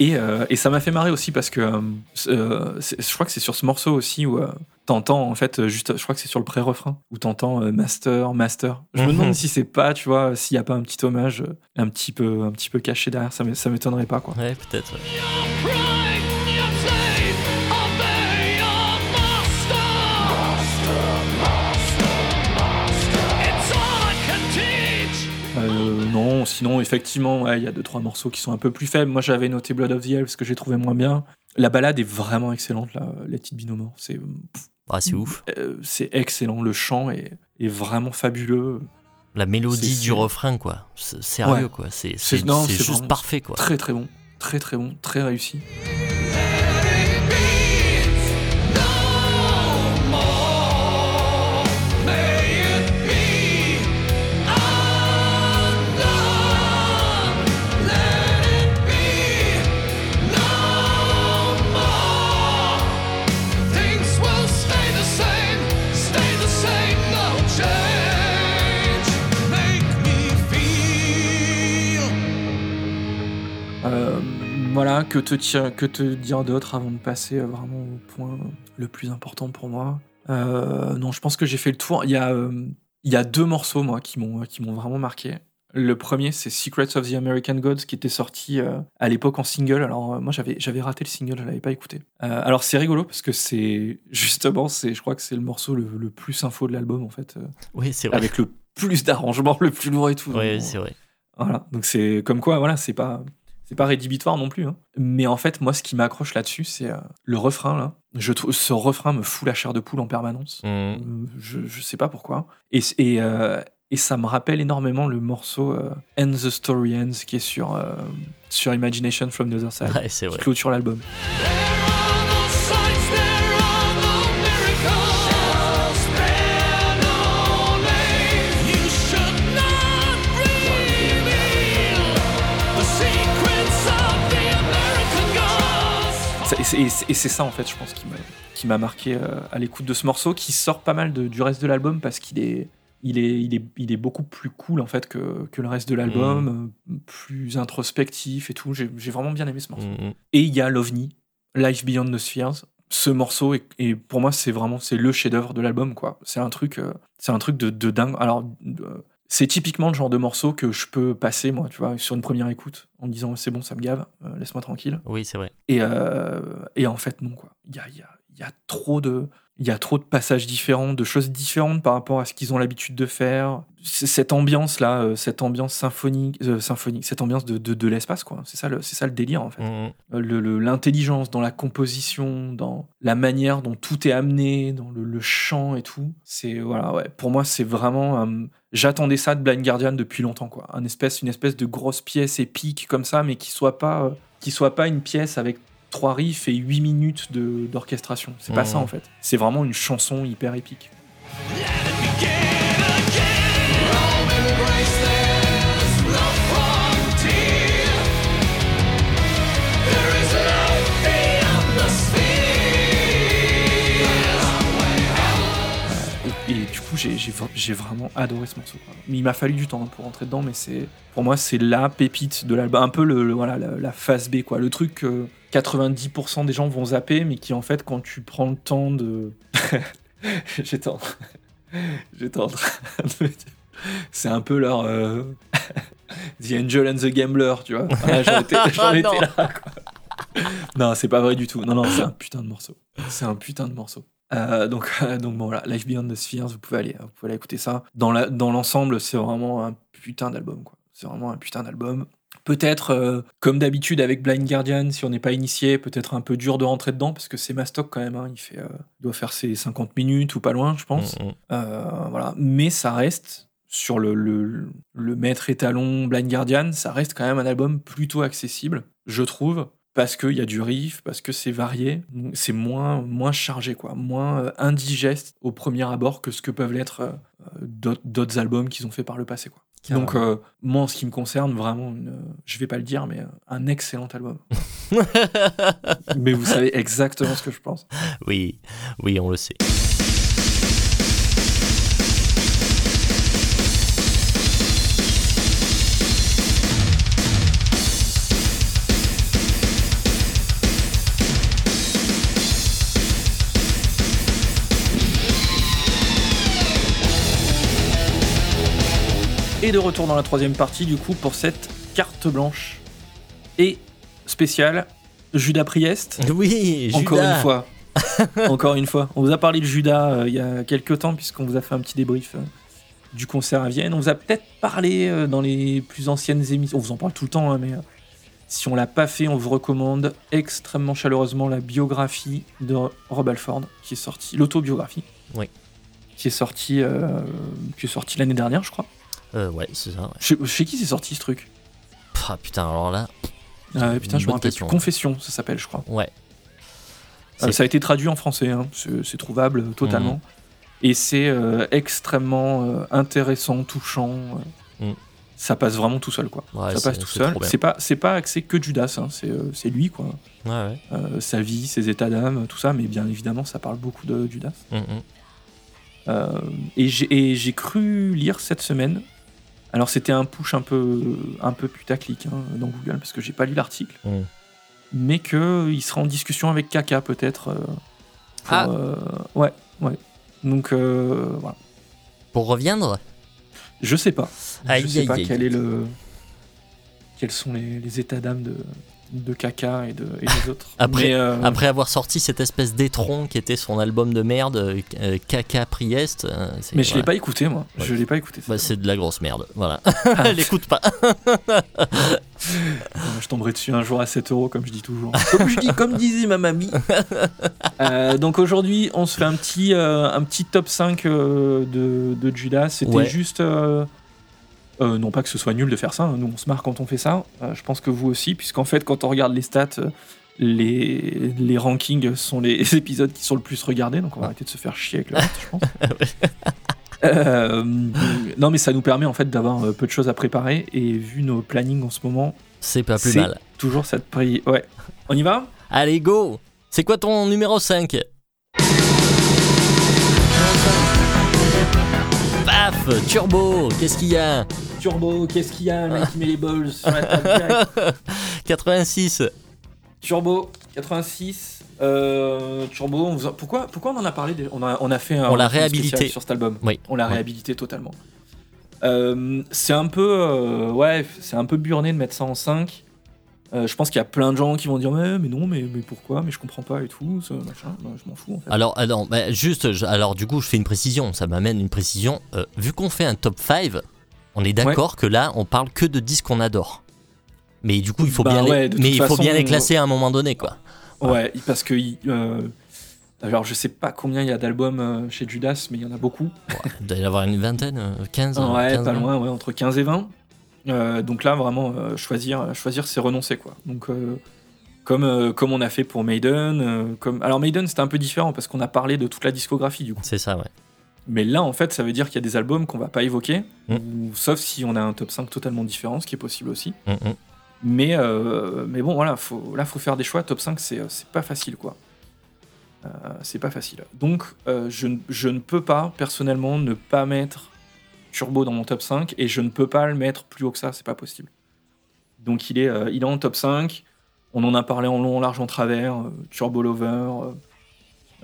Et, euh, et ça m'a fait marrer aussi parce que euh, euh, c'est- je crois que c'est sur ce morceau aussi où euh, t'entends en fait juste, je crois que c'est sur le pré-refrain où t'entends euh, Master, Master. Je me Mhm. demande si c'est pas, tu vois, s'il y a pas un petit hommage un petit peu, un petit peu caché derrière. Ça ça m'étonnerait pas quoi. Ouais, peut-être. ouais. Euh, non, sinon effectivement, ouais, il y a deux trois morceaux qui sont un peu plus faibles. Moi j'avais noté Blood of the Elves que j'ai trouvé moins bien. La balade est vraiment excellente là, No More. C'est Ah, c'est ouf. euh, c'est excellent. Le chant est, est vraiment fabuleux. La mélodie du refrain, quoi. C'est Sérieux, Ouais. quoi. C'est juste parfait, quoi. Très très bon, très très bon, très réussi. Voilà, que te, ti- que te dire d'autre avant de passer euh, vraiment au point le plus important pour moi? Euh, Non, je pense que j'ai fait le tour. Il y a, euh, il y a deux morceaux, moi, qui m'ont qui m'ont vraiment marqué. Le premier, c'est Secrets of the American Gods, qui était sorti euh, à l'époque en single. Alors, euh, moi, j'avais j'avais raté le single, je l'avais pas écouté. Euh, alors, c'est rigolo, parce que c'est, justement, c'est je crois que c'est le morceau le, le plus info de l'album, en fait, Oui, c'est vrai. avec le plus d'arrangements, le plus lourd et tout. Oui, Donc, c'est vrai. voilà, donc c'est comme quoi, voilà, c'est pas c'est pas rédhibitoire non plus. hein. Mais en fait, moi, ce qui m'accroche là-dessus, c'est euh, le refrain là. Je trouve ce refrain me fout la chair de poule en permanence. Mm. Euh, Je, je sais pas pourquoi. Et et, euh, et ça me rappelle énormément le morceau euh, End the Story Ends qui est sur sur Imagination from the Other Side, Ouais, qui vrai. clôture l'album. C'est- et c'est et ça en fait, je pense, qui m'a qui m'a marqué euh, à l'écoute de ce morceau, qui sort pas mal de- du reste de l'album parce qu'il est il est, il est, il est beaucoup plus cool en fait que, que le reste de l'album, euh, plus introspectif et tout. J'ai vraiment bien aimé ce morceau. Mm, mm. Et il y a l'OVNI, Life Beyond the Spheres. Ce morceau est, est- pour moi c'est vraiment c'est le chef-d'œuvre de l'album quoi. C'est un truc euh, c'est un truc de, de dingue. Alors c'est typiquement le genre de morceau que je peux passer moi tu vois sur une première écoute en me disant c'est bon ça me gave euh, laisse-moi tranquille. Oui, c'est vrai. Et, euh, et en fait, non, quoi. Il y a, y, a, y a trop de. Il y a trop de passages différents, de choses différentes par rapport à ce qu'ils ont l'habitude de faire. Cette ambiance-là, euh, cette ambiance symphonique, euh, symphonique cette ambiance de, de, de l'espace, quoi. C'est ça, le- c'est ça le délire, en fait. Mm, mm. Euh, le- L'intelligence dans la composition, dans la manière dont tout est amené, dans le, le chant et tout. C'est, voilà, ouais. Pour moi, c'est vraiment. J'attendais ça de Blind Guardian depuis longtemps, quoi. Un espèce, une espèce de grosse pièce épique comme ça, mais qui soit pas, euh, qui soit pas une pièce avec trois riffs et huit minutes de- d'orchestration. C'est pas Mhm. ça en fait. C'est vraiment une chanson hyper épique. Let it begin coup, j'ai j'ai vra- j'ai vraiment adoré ce morceau. Mais il m'a fallu du temps hein, pour rentrer dedans, mais c'est pour moi c'est la pépite de l'album, un peu le, le- voilà la, la phase B quoi, le truc que 90% des gens vont zapper, mais qui en fait quand tu prends le temps de, j'étais en... j'étais en train de me dire, c'est un peu leur euh, The Angel and the Gambler, tu vois. Voilà, j'en étais, Ah, étais là. Quoi. non, c'est pas vrai du tout. Non, non, c'est un putain de morceau. C'est un putain de morceau. Euh, donc, euh, donc bon voilà, Life Beyond the Spheres, vous pouvez aller, vous pouvez aller écouter ça. Dans l'ensemble, c'est vraiment un putain d'album quoi. C'est vraiment un putain d'album. Peut-être, euh, comme d'habitude avec Blind Guardian, si on n'est pas initié, peut-être un peu dur de rentrer dedans parce que c'est mastoc quand même. hein. Il fait, euh, il doit faire ses 50 minutes ou pas loin, je pense. Mm, mm. Voilà, mais ça reste sur le, le, le maître étalon Blind Guardian, ça reste quand même un album plutôt accessible, je trouve, parce qu'il y a du riff, parce que c'est varié, c'est moins, moins chargé, quoi, moins euh, indigeste au premier abord que ce que peuvent l'être euh, d'autres- albums qu'ils ont fait par le passé, quoi. Donc, euh, moi, en ce qui me concerne, vraiment, une, je vais pas le dire, mais un excellent album. mais vous savez exactement ce que je pense. Oui, oui, on le sait. Et de retour dans la troisième partie, du coup, pour cette carte blanche et spéciale Judas Priest. Oui, Encore Judas. une fois. Encore une fois. On vous a parlé de Judas euh, il y a quelques temps, puisqu'on vous a fait un petit débrief euh, du concert à Vienne. On vous a peut-être parlé euh, dans les plus anciennes émissions. On vous en parle tout le temps, hein, mais si on l'a pas fait, on vous recommande extrêmement chaleureusement la biographie de Rob Alford, qui est sortie, l'autobiographie. Oui. Qui est sortie, qui est sortie l'année dernière, je crois. Euh, ouais, c'est ça. ouais. Chez, chez qui c'est sorti ce truc Ah, putain, alors là, Ah, Putain, Une je me rappelle plus. Confession, ça s'appelle, je crois. ouais. Euh, C'est- ça a été traduit en français, hein. c'est trouvable euh, totalement. Et c'est euh, extrêmement euh, intéressant, touchant. Mhm. Ça passe vraiment tout seul, quoi. Ouais, ça passe tout seul. C'est pas, c'est pas axé que Judas, hein. c'est lui, quoi. Ouais, ouais. Sa vie, ses états d'âme, tout ça, mais bien évidemment, ça parle beaucoup de Judas. Mm, mm. Euh, et j'ai cru lire cette semaine. Alors c'était un push un peu, un peu putaclic hein, dans Google parce que j'ai pas lu l'article, Mm. mais que il sera en discussion avec Kaka peut-être. euh, pour, Ah. euh, ouais, ouais. Donc euh, voilà. Pour reviendre, Je sais pas. Aïe, je sais aïe, pas aïe. quel est le, quels sont les, les états d'âme de, de Kaka et, de, et des autres. Après- Mais, euh, après avoir sorti cette espèce d'étron qui était son album de merde, euh, Caca Priest, euh, mais je l'ai voilà. pas écouté moi. Ouais. Je l'ai pas écouté. Bah, c'est de la grosse merde, voilà. Ah. L'écoute pas. Je tomberai dessus un jour à 7 euros, comme je dis toujours. comme, je dis, comme disait ma mamie. Euh, donc aujourd'hui, on se fait un petit, euh, un petit top 5 euh, de, de Judas. C'était Ouais. juste. Euh, non pas que ce soit nul de faire ça, hein, nous on se marre quand on fait ça. Euh, je pense que vous aussi, puisqu'en fait, quand on regarde les stats, euh, les, les rankings sont les épisodes qui sont le plus regardés, donc on va arrêter de se faire chier avec le reste, je pense. Euh, non, mais ça nous permet en fait d'avoir peu de choses à préparer, et vu nos plannings en ce moment, C'est pas plus mal. Toujours cette pri... Ouais. On y va? Allez, go C'est quoi ton numéro 5 Paf Turbo Qu'est-ce qu'il y a? Turbo, qu'est-ce qu'il y a, le mec qui met les balls sur la table direct? 86 Turbo, 86. Euh, Turbo, on vous a- pourquoi, pourquoi on en a parlé déjà on a, on a fait un On l'a réhabilité. sur cet album. Oui. On l'a Ouais. réhabilité totalement. Euh, c'est un peu, euh, ouais, c'est un peu burné de mettre ça en 5. Euh, je pense qu'il y a plein de gens qui vont dire mais, mais non mais, mais pourquoi? Mais je comprends pas et tout ça, machin je m'en fous en fait Alors, alors bah, juste, je- alors du coup, je fais une précision, ça m'amène une précision. Euh, vu qu'on fait un top 5, on est d'accord que là, on parle que de disques qu'on adore. Mais du coup, il faut Bah bien, les- ouais, mais il faut bien les classer à un moment donné, quoi. Ouais, parce que. euh, alors, je sais pas combien il y a d'albums chez Judas, mais il y en a beaucoup. Il doit y en avoir une vingtaine, euh, 15 ouais, 15, pas loin, ouais, entre 15 et 20. Euh, donc là, vraiment, euh, choisir, choisir c'est renoncer, quoi. Donc, euh, comme, comme on a fait pour Maiden. comme... Alors, Maiden, c'était un peu différent parce qu'on a parlé de toute la discographie, du coup. C'est ça, ouais. Mais là, en fait, ça veut dire qu'il y a des albums qu'on va pas évoquer, Mm. ou- sauf si on a un top 5 totalement différent, ce qui est possible aussi. Mm, mm. Mais, mais bon, voilà, faut, là, faut faire des choix. Top 5, c'est, pas facile, quoi. C'est pas facile. Donc, je, je ne peux pas, personnellement, ne pas mettre Turbo dans mon top 5, et je ne peux pas le mettre plus haut que ça, c'est pas possible. Donc, il est, euh, il est en top 5. On en a parlé en long, en large, en travers. euh, Turbo Lover,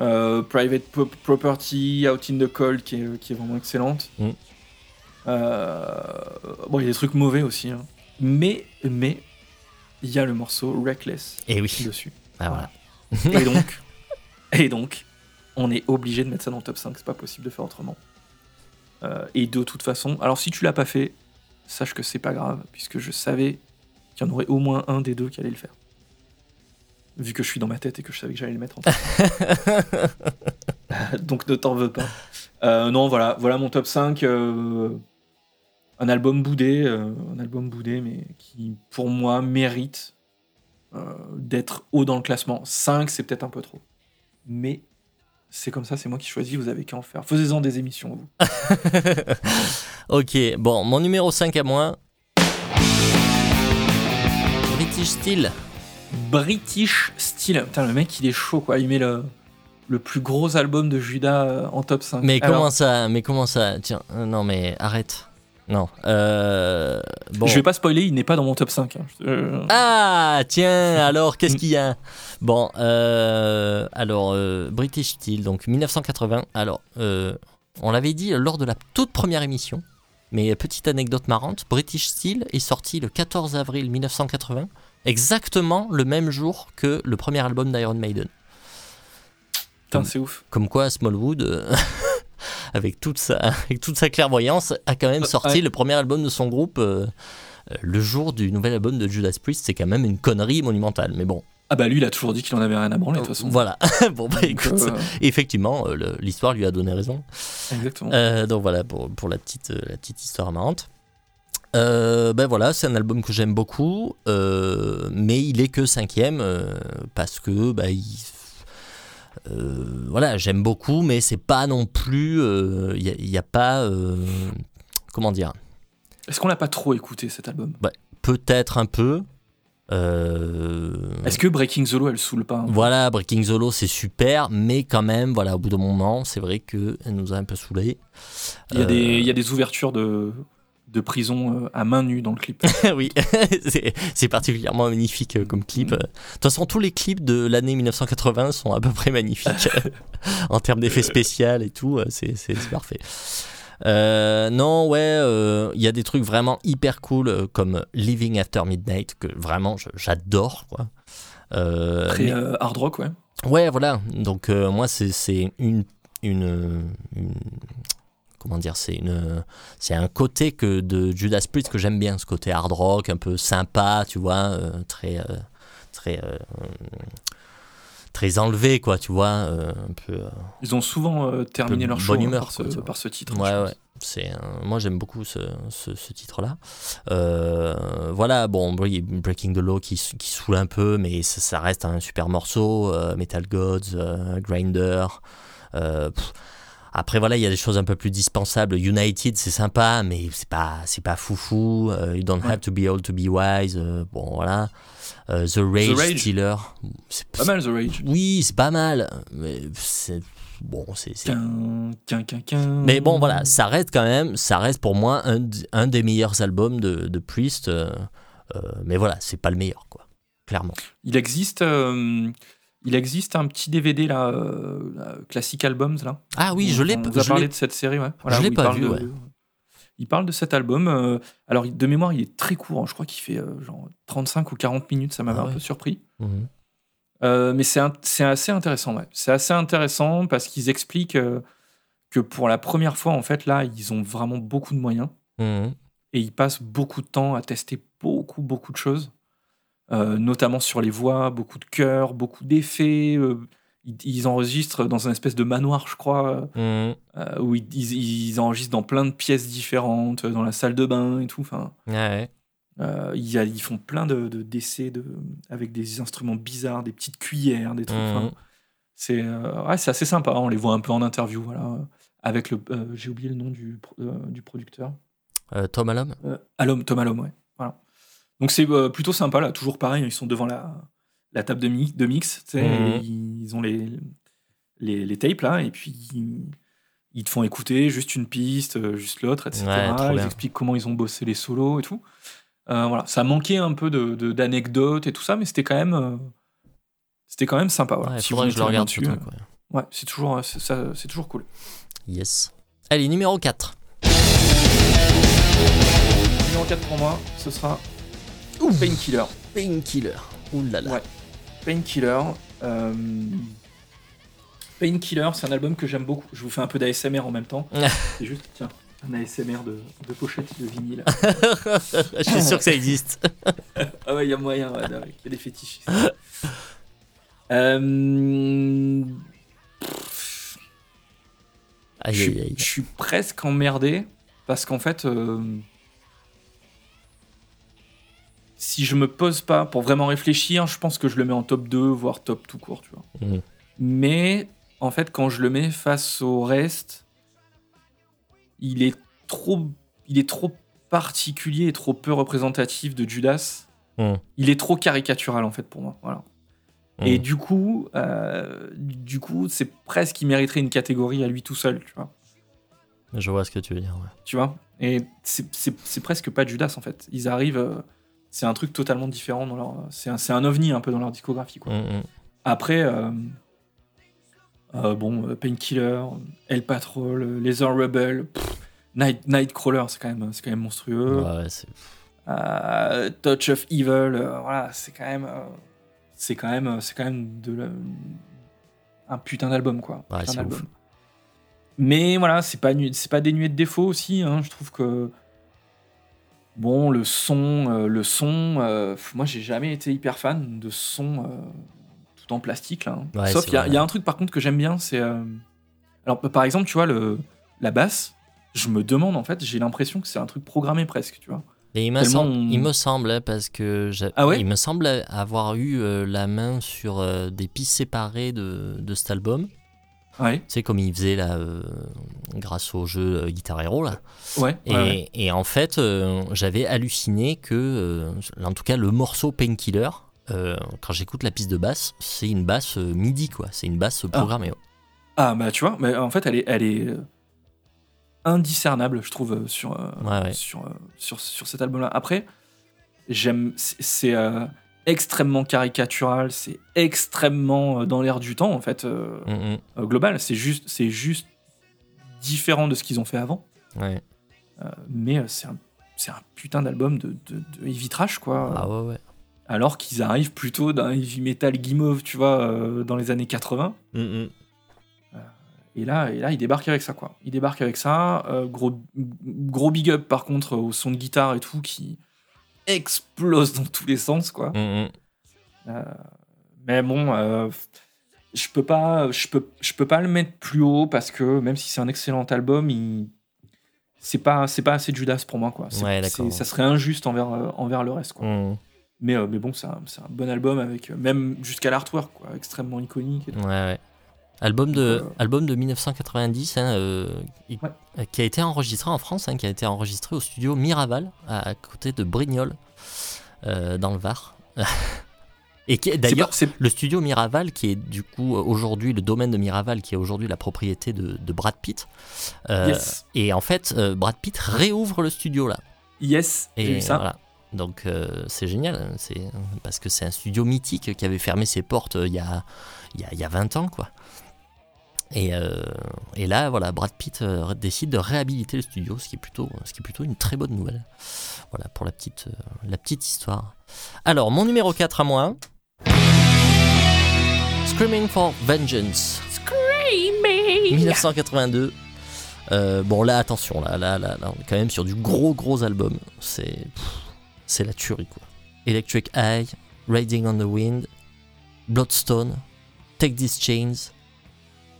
euh, Private Pro- Property, Out in the Cold, qui est, qui est vraiment excellente. Mm. Bon, il y a des trucs mauvais aussi. hein. Mais, mais, il y a le morceau Reckless Et oui. dessus. Ah, voilà. Et donc, et donc, on est obligé de mettre ça dans le top 5, c'est pas possible de faire autrement. Euh, et de toute façon, alors si tu l'as pas fait, sache que c'est pas grave, puisque je savais qu'il y en aurait au moins un des deux qui allait le faire. Vu que je suis dans ma tête et que je savais que j'allais le mettre en top. donc ne t'en veux pas. Euh, non, voilà, voilà mon top 5. euh, un album boudé, euh, un album boudé, mais qui pour moi mérite euh, d'être haut dans le classement. 5, c'est peut-être un peu trop. Mais c'est comme ça, c'est moi qui choisis, vous avez qu'à en faire. Faisez-en des émissions, vous. Ok, bon, mon numéro 5 à moi. British Steel. British Steel. Putain, le mec, il est chaud, quoi. Il met le, le plus gros album de Judas euh, en top 5. Mais Alors, comment ça Mais comment ça? Tiens, euh, non mais arrête. Non. Euh, bon. Je vais pas spoiler, il n'est pas dans mon top 5. hein. Euh, Ah, tiens, alors qu'est-ce qu'il y a? Bon, euh, alors euh, British Steel, donc 1980. Alors, on l'avait dit lors de la toute première émission, mais petite anecdote marrante, British Steel est sorti le 14 avril 1980, exactement le même jour que le premier album d'Iron Maiden. Putain, c'est ouf. Comme quoi Smallwood, avec, toute sa, avec toute sa clairvoyance, a quand même sorti Ouais. le premier album de son groupe euh, euh, le jour du nouvel album de Judas Priest. C'est quand même une connerie monumentale. Mais bon, Ah bah lui, il a toujours dit qu'il en avait rien à branler, de toute façon. voilà. bon, bah écoute, euh, effectivement, euh, l'histoire lui a donné raison. exactement. Euh, donc voilà pour, pour la, petite, euh, la petite histoire marrante. Euh, ben voilà, c'est un album que j'aime beaucoup, euh, mais il est que cinquième euh, parce que bah, il- euh, voilà, j'aime beaucoup, mais c'est pas non plus, euh, il n'y a, pas, euh, comment dire, Est-ce qu'on l'a pas trop écouté cet album? Peut-être un peu. euh, Est-ce que Breaking Law, elle saoule pas hein Voilà, Breaking Law, c'est super, mais quand même, voilà, au bout d'un moment, c'est vrai qu'elle nous a un peu saoulés. il, y a Euh, des, il y a des ouvertures de, de prison euh, à main nue dans le clip. oui, c'est- particulièrement magnifique euh, comme clip. Mm. De toute façon, tous les clips de l'année 1980 sont à peu près magnifiques en termes d'effets spéciaux et tout. euh, C'est parfait. Euh, non, ouais, euh, il y a des trucs vraiment hyper cool euh, comme Living After Midnight que vraiment j'adore. quoi. Euh, Très mais- euh, hard rock, ouais. Ouais, voilà. Donc euh, moi, c'est c'est une, une, une- comment dire, c'est une, c'est un côté que de Judas Priest que j'aime bien, ce côté hard rock, un peu sympa, tu vois, euh, très, euh, très, euh, très enlevé, quoi, tu vois, euh, un peu. euh, Ils ont souvent euh, terminé leur bonne show hein, humeur, par, ce, quoi, par ce titre. Ouais, ouais. C'est moi j'aime beaucoup ce, ce, ce titre-là. Voilà, bon, Breaking the Law qui, qui saoule un peu, mais ça, ça reste un super morceau. Metal Gods, Grinder. pff. Après voilà, il y a des choses un peu plus dispensables. United, c'est sympa, mais c'est pas c'est pas foufou. Euh, you don't Ouais. have to be old to be wise. euh, bon voilà. Euh, The Rage, Rage. Stealer. C'est Pas mal, The Rage. Oui, c'est pas mal, mais c'est bon, c'est mais bon, voilà, ça reste quand même, ça reste pour moi un, des meilleurs albums de, de Priest. euh, euh, mais voilà, c'est pas le meilleur, quoi. Clairement. Il existe, euh, il existe un petit DVD là, euh, là, Classic Albums là. Ah oui, je l'ai On pas. vous a parlé de cette série, ouais. Je l'ai pas vu, de- ouais. Il parle de cet album. euh, alors, de mémoire, il est très court. hein, Je crois qu'il fait euh, genre 35 ou 40 minutes. Ça m'avait Ah un peu surpris. Mhm. Euh, mais c'est assez intéressant. ouais. C'est assez intéressant parce qu'ils expliquent euh, que pour la première fois, en fait, là, ils ont vraiment beaucoup de moyens Mhm. et ils passent beaucoup de temps à tester beaucoup, beaucoup de choses, notamment sur les voix, beaucoup de chœurs, beaucoup d'effets. euh, ils, ils enregistrent dans un espèce de manoir, je crois, Mhm. euh, où ils, ils- ils enregistrent dans plein de pièces différentes, dans la salle de bain et tout. Enfin, Ouais. euh, ils font plein de, de- d'essais de, avec des instruments bizarres, des petites cuillères, des trucs. Mhm. enfin, c'est euh, ouais, assez sympa. On les voit un peu en interview, voilà, euh, avec le. euh, J'ai oublié le nom du, euh, du producteur. Euh, Tom Allom Euh, Alom, Tom Alom, ouais. Donc c'est euh, plutôt sympa, là, toujours pareil, ils sont devant la, la table de, mi- de mix, tu sais, Mhm. ils ont les, les, les tapes là, et puis ils, ils te font écouter juste une piste, euh, juste l'autre, etc. Ouais, ils bien. expliquent comment ils ont bossé les solos et tout. Euh, voilà, ça manquait un peu de, de- d'anecdotes et tout ça, mais c'était quand même, euh, c'était quand même sympa. Voilà. Ouais, Si faudrait que je le regarde dessus, truc, ouais. ouais, c'est toujours, c'est toujours cool. Yes. Allez, numéro 4. Numéro 4 pour moi, ce sera Painkiller. Painkiller. Ouh là là. Ouais. Painkiller. Euh... Painkiller, c'est un album que j'aime beaucoup. Je vous fais un peu d'ASMR en même temps. c'est juste, tiens, un ASMR de, de pochette de vinyle. Je suis sûr que ça existe. ah ouais, il y a moyen, ouais, il y a des fétiches. euh... Aïe, aïe, je suis presque emmerdé parce qu'en fait, euh, si je me pose pas pour vraiment réfléchir, je pense que je le mets en top 2, voire top tout court, tu vois. Mhm. Mais en fait, quand je le mets face au reste, il est trop, il est trop particulier et trop peu représentatif de Judas. Mhm. Il est trop caricatural en fait pour moi. Voilà. Mhm. Et du coup, euh, du coup, c'est presque qu'il mériterait une catégorie à lui tout seul, tu vois. Je vois ce que tu veux dire. ouais. Tu vois Et c'est- presque pas Judas en fait. Ils arrivent, euh, c'est un truc totalement différent dans leur, c'est un, c'est un ovni un peu dans leur discographie quoi. Mhm. Après, euh, euh, bon, euh, Painkiller, El Patrol, Laser Rebel, pff, Night, Nightcrawler, c'est quand même, c'est quand même monstrueux. Ouais, Euh, Touch of Evil, voilà, c'est quand même, c'est quand même, c'est quand même de la- un putain d'album quoi. Ouais, Putain. Mais voilà, c'est pas, c'est pas dénué de défauts aussi. hein, je trouve que bon, le son, euh, le son, euh, moi j'ai jamais été hyper fan de son euh, tout en plastique là. hein. Ouais, Sauf il y, a- y un truc par contre que j'aime bien, c'est alors par exemple, tu vois le la basse. Je me demande en fait, j'ai l'impression que c'est un truc programmé presque, tu vois. Et il me, semble, on- il me semble, hein, parce que Ah ouais? il me semble avoir eu euh, la main sur euh, des pistes séparées de, de cet album. Ouais, Tu sais, comme il faisait là, euh, grâce au jeu euh, Guitar Hero. Là. ouais. Et, ouais, ouais. et en fait, euh, j'avais halluciné que, euh, en tout cas, le morceau Painkiller, quand j'écoute la piste de basse, c'est une basse MIDI, quoi. C'est une basse programmée. ouais. Ah bah tu vois, mais en fait elle est, elle est indiscernable, je trouve, sur, sur, sur, sur cet album-là. Après, j'aime, c'est- extrêmement caricatural, c'est extrêmement euh, dans l'air du temps en fait, euh, Mm, euh, global. C'est juste, c'est juste différent de ce qu'ils ont fait avant. Ouais. Euh, mais c'est un, un putain d'album de, de, de heavy trash quoi. Ah ouais, ouais. Alors qu'ils arrivent plutôt d'un heavy metal guimauve, tu vois, euh, dans les années 80. Mm. Et là, et là, il débarque avec ça, quoi. Il débarque avec ça. gros, gros big up, par contre, au son de guitare et tout, qui explose dans tous les sens, quoi. Mm, mm. Mais bon, euh, je peux pas, je peux, je peux pas le mettre plus haut parce que même si c'est un excellent album, il, c'est pas, c'est pas assez Judas pour moi, quoi. Ouais, ça serait injuste envers, euh, envers le reste, quoi. Mm. Mais, euh, mais bon, c'est un, un bon album avec, euh, même jusqu'à l'artwork, quoi, extrêmement iconique. et tout. Ouais, ouais. Album de, euh, album de 1990 hein, euh, Ouais. euh, qui a été enregistré en France, hein, qui a été enregistré au studio Miraval, à, à côté de Brignoles, euh, dans le Var. Et d'ailleurs le studio Miraval, qui est du coup aujourd'hui le domaine de Miraval, qui est aujourd'hui la propriété de, de Brad Pitt. Euh, Yes. Et en fait, Brad Pitt réouvre le studio là. Yes, j'ai Et vu ça. voilà. Donc euh, c'est génial, hein, c'est parce que c'est un studio mythique qui avait fermé ses portes il y a, il y a, il y a 20 ans quoi. Et, euh, et là voilà, Brad Pitt euh, décide de réhabiliter le studio, ce qui est plutôt, ce qui est plutôt une très bonne nouvelle. Voilà pour la petite, euh, la petite histoire. Alors mon numéro 4 à moi. Screaming for Vengeance. Screaming 1982. Euh, bon là attention là, là là là on est quand même sur du gros gros album c'est c'est la tuerie quoi Electric Eye Riding on the Wind Bloodstone Take These Chains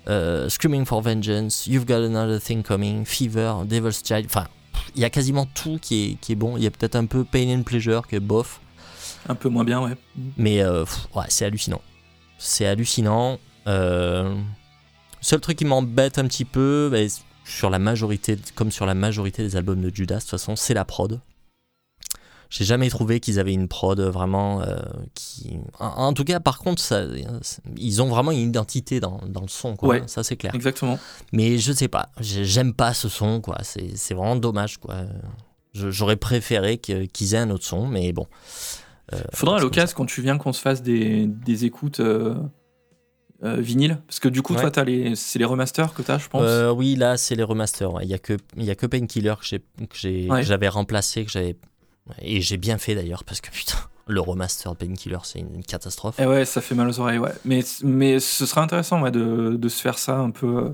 euh, Screaming for Vengeance You've Got Another Thing Coming Fever Devil's Child enfin il y a quasiment tout qui est, qui est bon il y a peut-être un peu Pain and Pleasure qui est bof Un peu moins bien, ouais. mais euh, pff, ouais, c'est hallucinant. C'est hallucinant. Euh, seul truc qui m'embête un petit peu, bah, sur la majorité, comme sur la majorité des albums de Judas, de toute façon, c'est la prod. J'ai jamais trouvé qu'ils avaient une prod vraiment euh, qui. En, en tout cas, par contre, ça, ils ont vraiment une identité dans, dans le son, quoi. Ouais. Ça, c'est clair. Exactement. Mais je sais pas, j'ai- j'aime pas ce son, quoi. C'est vraiment dommage, quoi. J'aurais préféré qu'ils aient un autre son, mais bon. Euh, Faudra à l'occasion, quand tu viens, qu'on se fasse des, des écoutes euh, euh, vinyle. Parce que du coup, Ouais. toi, les, c'est les remasters que t'as, je pense. Euh, oui, là, c'est les remasters. ouais. Il y a que, il y a que Painkiller que Ouais. que j'avais remplacé, que j'avais, et j'ai bien fait d'ailleurs parce que putain, Le remaster Painkiller, c'est une catastrophe. Et ouais, ça fait mal aux oreilles, ouais. Mais, mais ce serait intéressant ouais, de, de se faire ça un peu euh,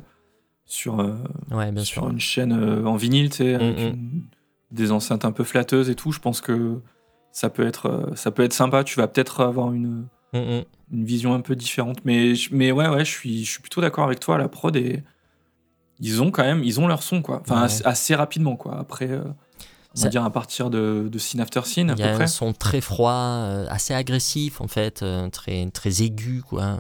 sur, euh, Ouais, bien sur sûr. une chaîne euh, en vinyle, tu sais, Mm, mm. des enceintes un peu flatteuses et tout. Je pense que ça peut être, ça peut être sympa. Tu vas peut-être avoir une, Mm, une vision un peu différente. Mais, mais ouais, ouais, je suis, je suis plutôt d'accord avec toi. La prod, et ils ont quand même, ils ont leur son, quoi. Enfin, Ouais. assez, assez rapidement, quoi. Après, on va dire à partir de, de Scene After Scene, à peu près. un son très froid, euh, assez agressif en fait, euh, très, très aigu quoi.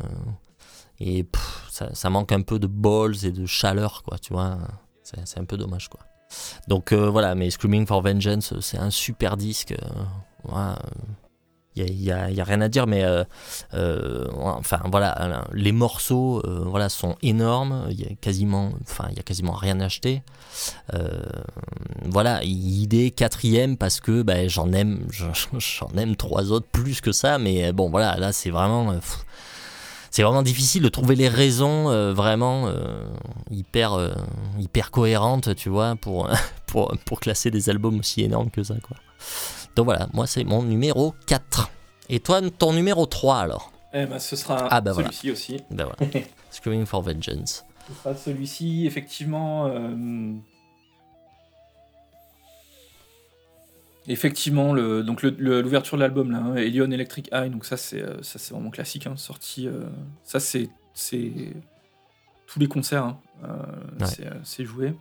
Et pff, ça, ça manque un peu de balls et de chaleur quoi, tu vois. C'est un peu dommage quoi. Donc euh, voilà, mais Screaming for Vengeance, c'est un super disque. euh, ouais, il n'y a, rien à dire, mais euh, euh, enfin voilà, euh, les morceaux voilà, sont énormes. Il y a quasiment, enfin il a quasiment rien. Euh, voilà, idée quatrième parce que ben, j'en aime, j'en aime trois autres plus que ça, mais bon voilà, là c'est vraiment, c'est vraiment difficile de trouver les raisons vraiment hyper, hyper cohérentes, tu vois, pour, pour, pour classer des albums aussi énormes que ça, quoi. Donc voilà, moi c'est mon numéro 4. Et toi, ton numéro 3 alors Eh ben, ce sera Ah, voilà. celui-ci aussi. Ben voilà, Screaming for Vengeance. Ce sera celui-ci, effectivement. euh, Effectivement, le, donc le- le- l'ouverture de l'album, là, hein, Elion Electric Eye, donc ça c'est euh, ça c'est vraiment classique, hein, sorti. euh, ça c'est c'est tous les concerts, hein, euh, Ouais. c'est, joué.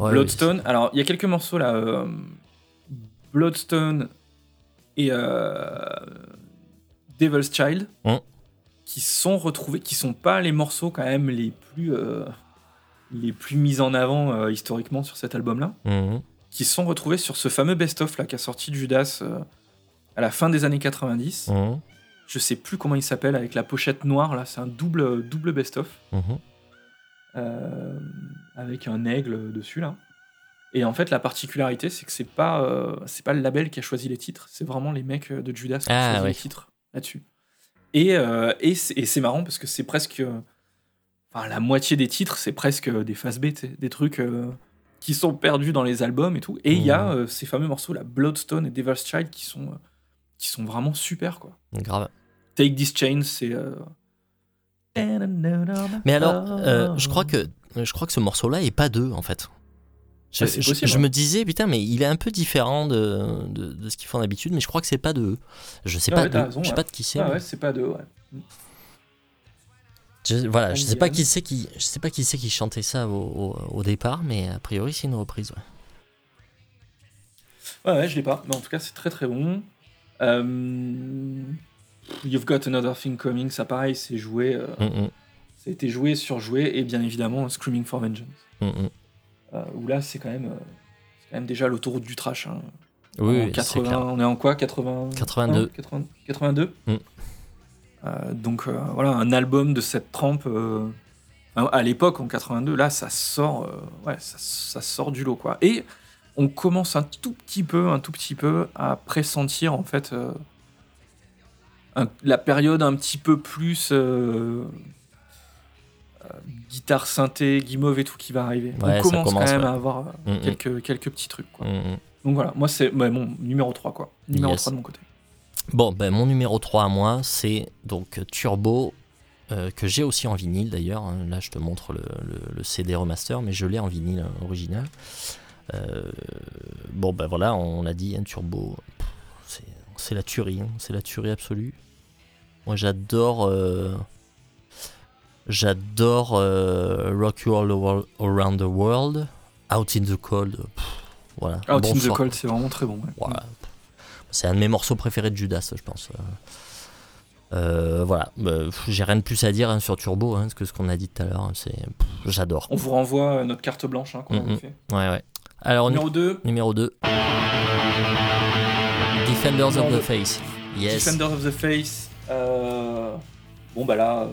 Ouais, Bloodstone, alors il y a quelques morceaux là, Bloodstone et euh, Devil's Child, Hum. qui sont retrouvés, qui sont pas les morceaux quand même les plus euh, les plus mis en avant euh, historiquement sur cet album-là, Mhm. qui sont retrouvés sur ce fameux best-of là qu'a sorti Judas à la fin des années 90. Mhm. Je sais plus comment il s'appelle avec la pochette noire là, c'est un double double best-of euh, avec un aigle dessus là. Et en fait, la particularité, c'est que c'est pas euh, c'est pas le label qui a choisi les titres, c'est vraiment les mecs euh, de Judas qui ont Ah, choisi ouais. les titres là-dessus. Et, euh, et c'est marrant parce que c'est presque, enfin la moitié des titres, c'est presque des phases B, des trucs euh, qui sont perdus dans les albums et tout. Et il y a euh, ces fameux morceaux, la Bloodstone et Devil's Child, qui sont qui sont vraiment super quoi. Grave. Take This Chain, c'est Mais alors, je crois que je crois que ce morceau-là est pas deux en fait. Je, Ah, c'est je- possible, je hein. me disais putain mais il est un peu différent de, de, de ce qu'ils font d'habitude mais je crois que c'est pas de je sais Ah pas de- raison, je sais ouais. pas de qui c'est Ah mais- ouais, c'est pas deux, ouais. je, voilà je sais pas qui c'est qui je sais pas qui c'est qui chantait ça au, au, au départ mais a priori c'est une reprise ouais. Ouais, ouais, je l'ai pas. Mais en tout cas, c'est très très bon. Euh, You've Got Another Thing Coming, ça pareil, c'est joué. euh, Mm, mm, Ça a été joué, surjoué, et bien évidemment Screaming for Vengeance. mm, mm. Où là, c'est quand même. euh, quand même déjà l'autoroute du trash. hein. oui, En oui, c'est 80, clair on est en quoi? 80, 82. 80 82 Mm. Euh, Donc euh, voilà, un album de cette trempe. euh, à l'époque, en 82, là, ça sort, euh, ouais, ça, ça sort du lot, quoi. Et on commence un tout petit peu, un tout petit peu à pressentir, en fait, euh, un- la période un petit peu plus euh, euh, guitare synthé, guimauve et tout qui va arriver. Ouais, on commence, commence, quand même ouais. à avoir euh, Mm, mm. quelques, quelques petits trucs, quoi. Mm. Donc voilà, moi c'est ouais, mon numéro 3 quoi. Numéro Yes. 3 de mon côté. Bon, ben, mon numéro 3 à moi, c'est donc Turbo, euh, que j'ai aussi en vinyle d'ailleurs. hein. Là, je te montre le, le- le CD remaster, mais je l'ai en vinyle euh, original. Euh, bon, ben voilà, on l'a dit, un Turbo, c'est- c'est la tuerie, hein. c'est la tuerie absolue. Moi, j'adore. euh, J'adore euh, Rock You All Around the World, Out in the Cold. pff, voilà. Out in the. Cold, c'est vraiment très bon. ouais. Voilà. C'est un de mes morceaux préférés de Judas, je pense. Euh, euh, voilà, Euh, j'ai rien de plus à dire hein, sur Turbo, hein, que ce qu'on a dit tout à l'heure. C'est, pff, j'adore. On vous renvoie notre carte blanche hein, qu'on Mm, a fait. Ouais, ouais. Alors, nu- Numéro 2, numéro 2. Defenders of the deux. Face. Yes. Defender of the Face. euh, Bon bah là,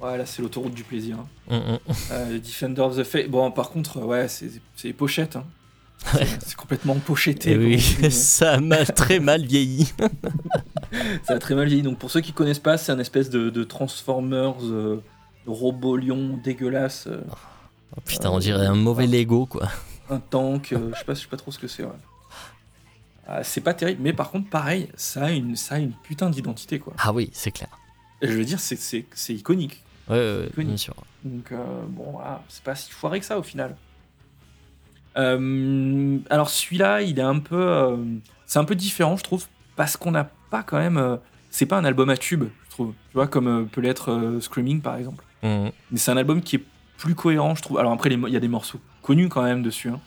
ouais, là c'est l'autoroute du plaisir. hein. Mm, mm. Euh, Defender of the Face. Bon par contre, euh, ouais, c'est les pochettes. hein. C'est c'est complètement pochetté. Eh oui, ça a mal- très mal vieilli. ça a très mal vieilli. Donc pour ceux qui connaissent pas, c'est un espèce de, de Transformers euh, robot lion dégueulasse. euh, Oh, putain, on dirait un mauvais Lego, quoi. un tank, euh, je sais pas, pas trop ce que c'est. Ouais. Ah, c'est pas terrible, mais par contre, pareil, ça a une, ça a une putain d'identité, quoi. Ah oui, c'est clair. Je veux dire, c'est iconique. Ouais, ouais, bien sûr. Donc, euh, bon, voilà, c'est pas si foiré que ça au final. Euh, alors, celui-là, il est un peu. euh, c'est un peu différent, je trouve, parce qu'on n'a pas quand même. c'est pas un album à tube, je trouve. Tu vois, comme peut l'être Screaming, par exemple. Mhm. Mais c'est un album qui est plus cohérent, je trouve. Alors, après, il y a des morceaux connus quand même dessus. hein.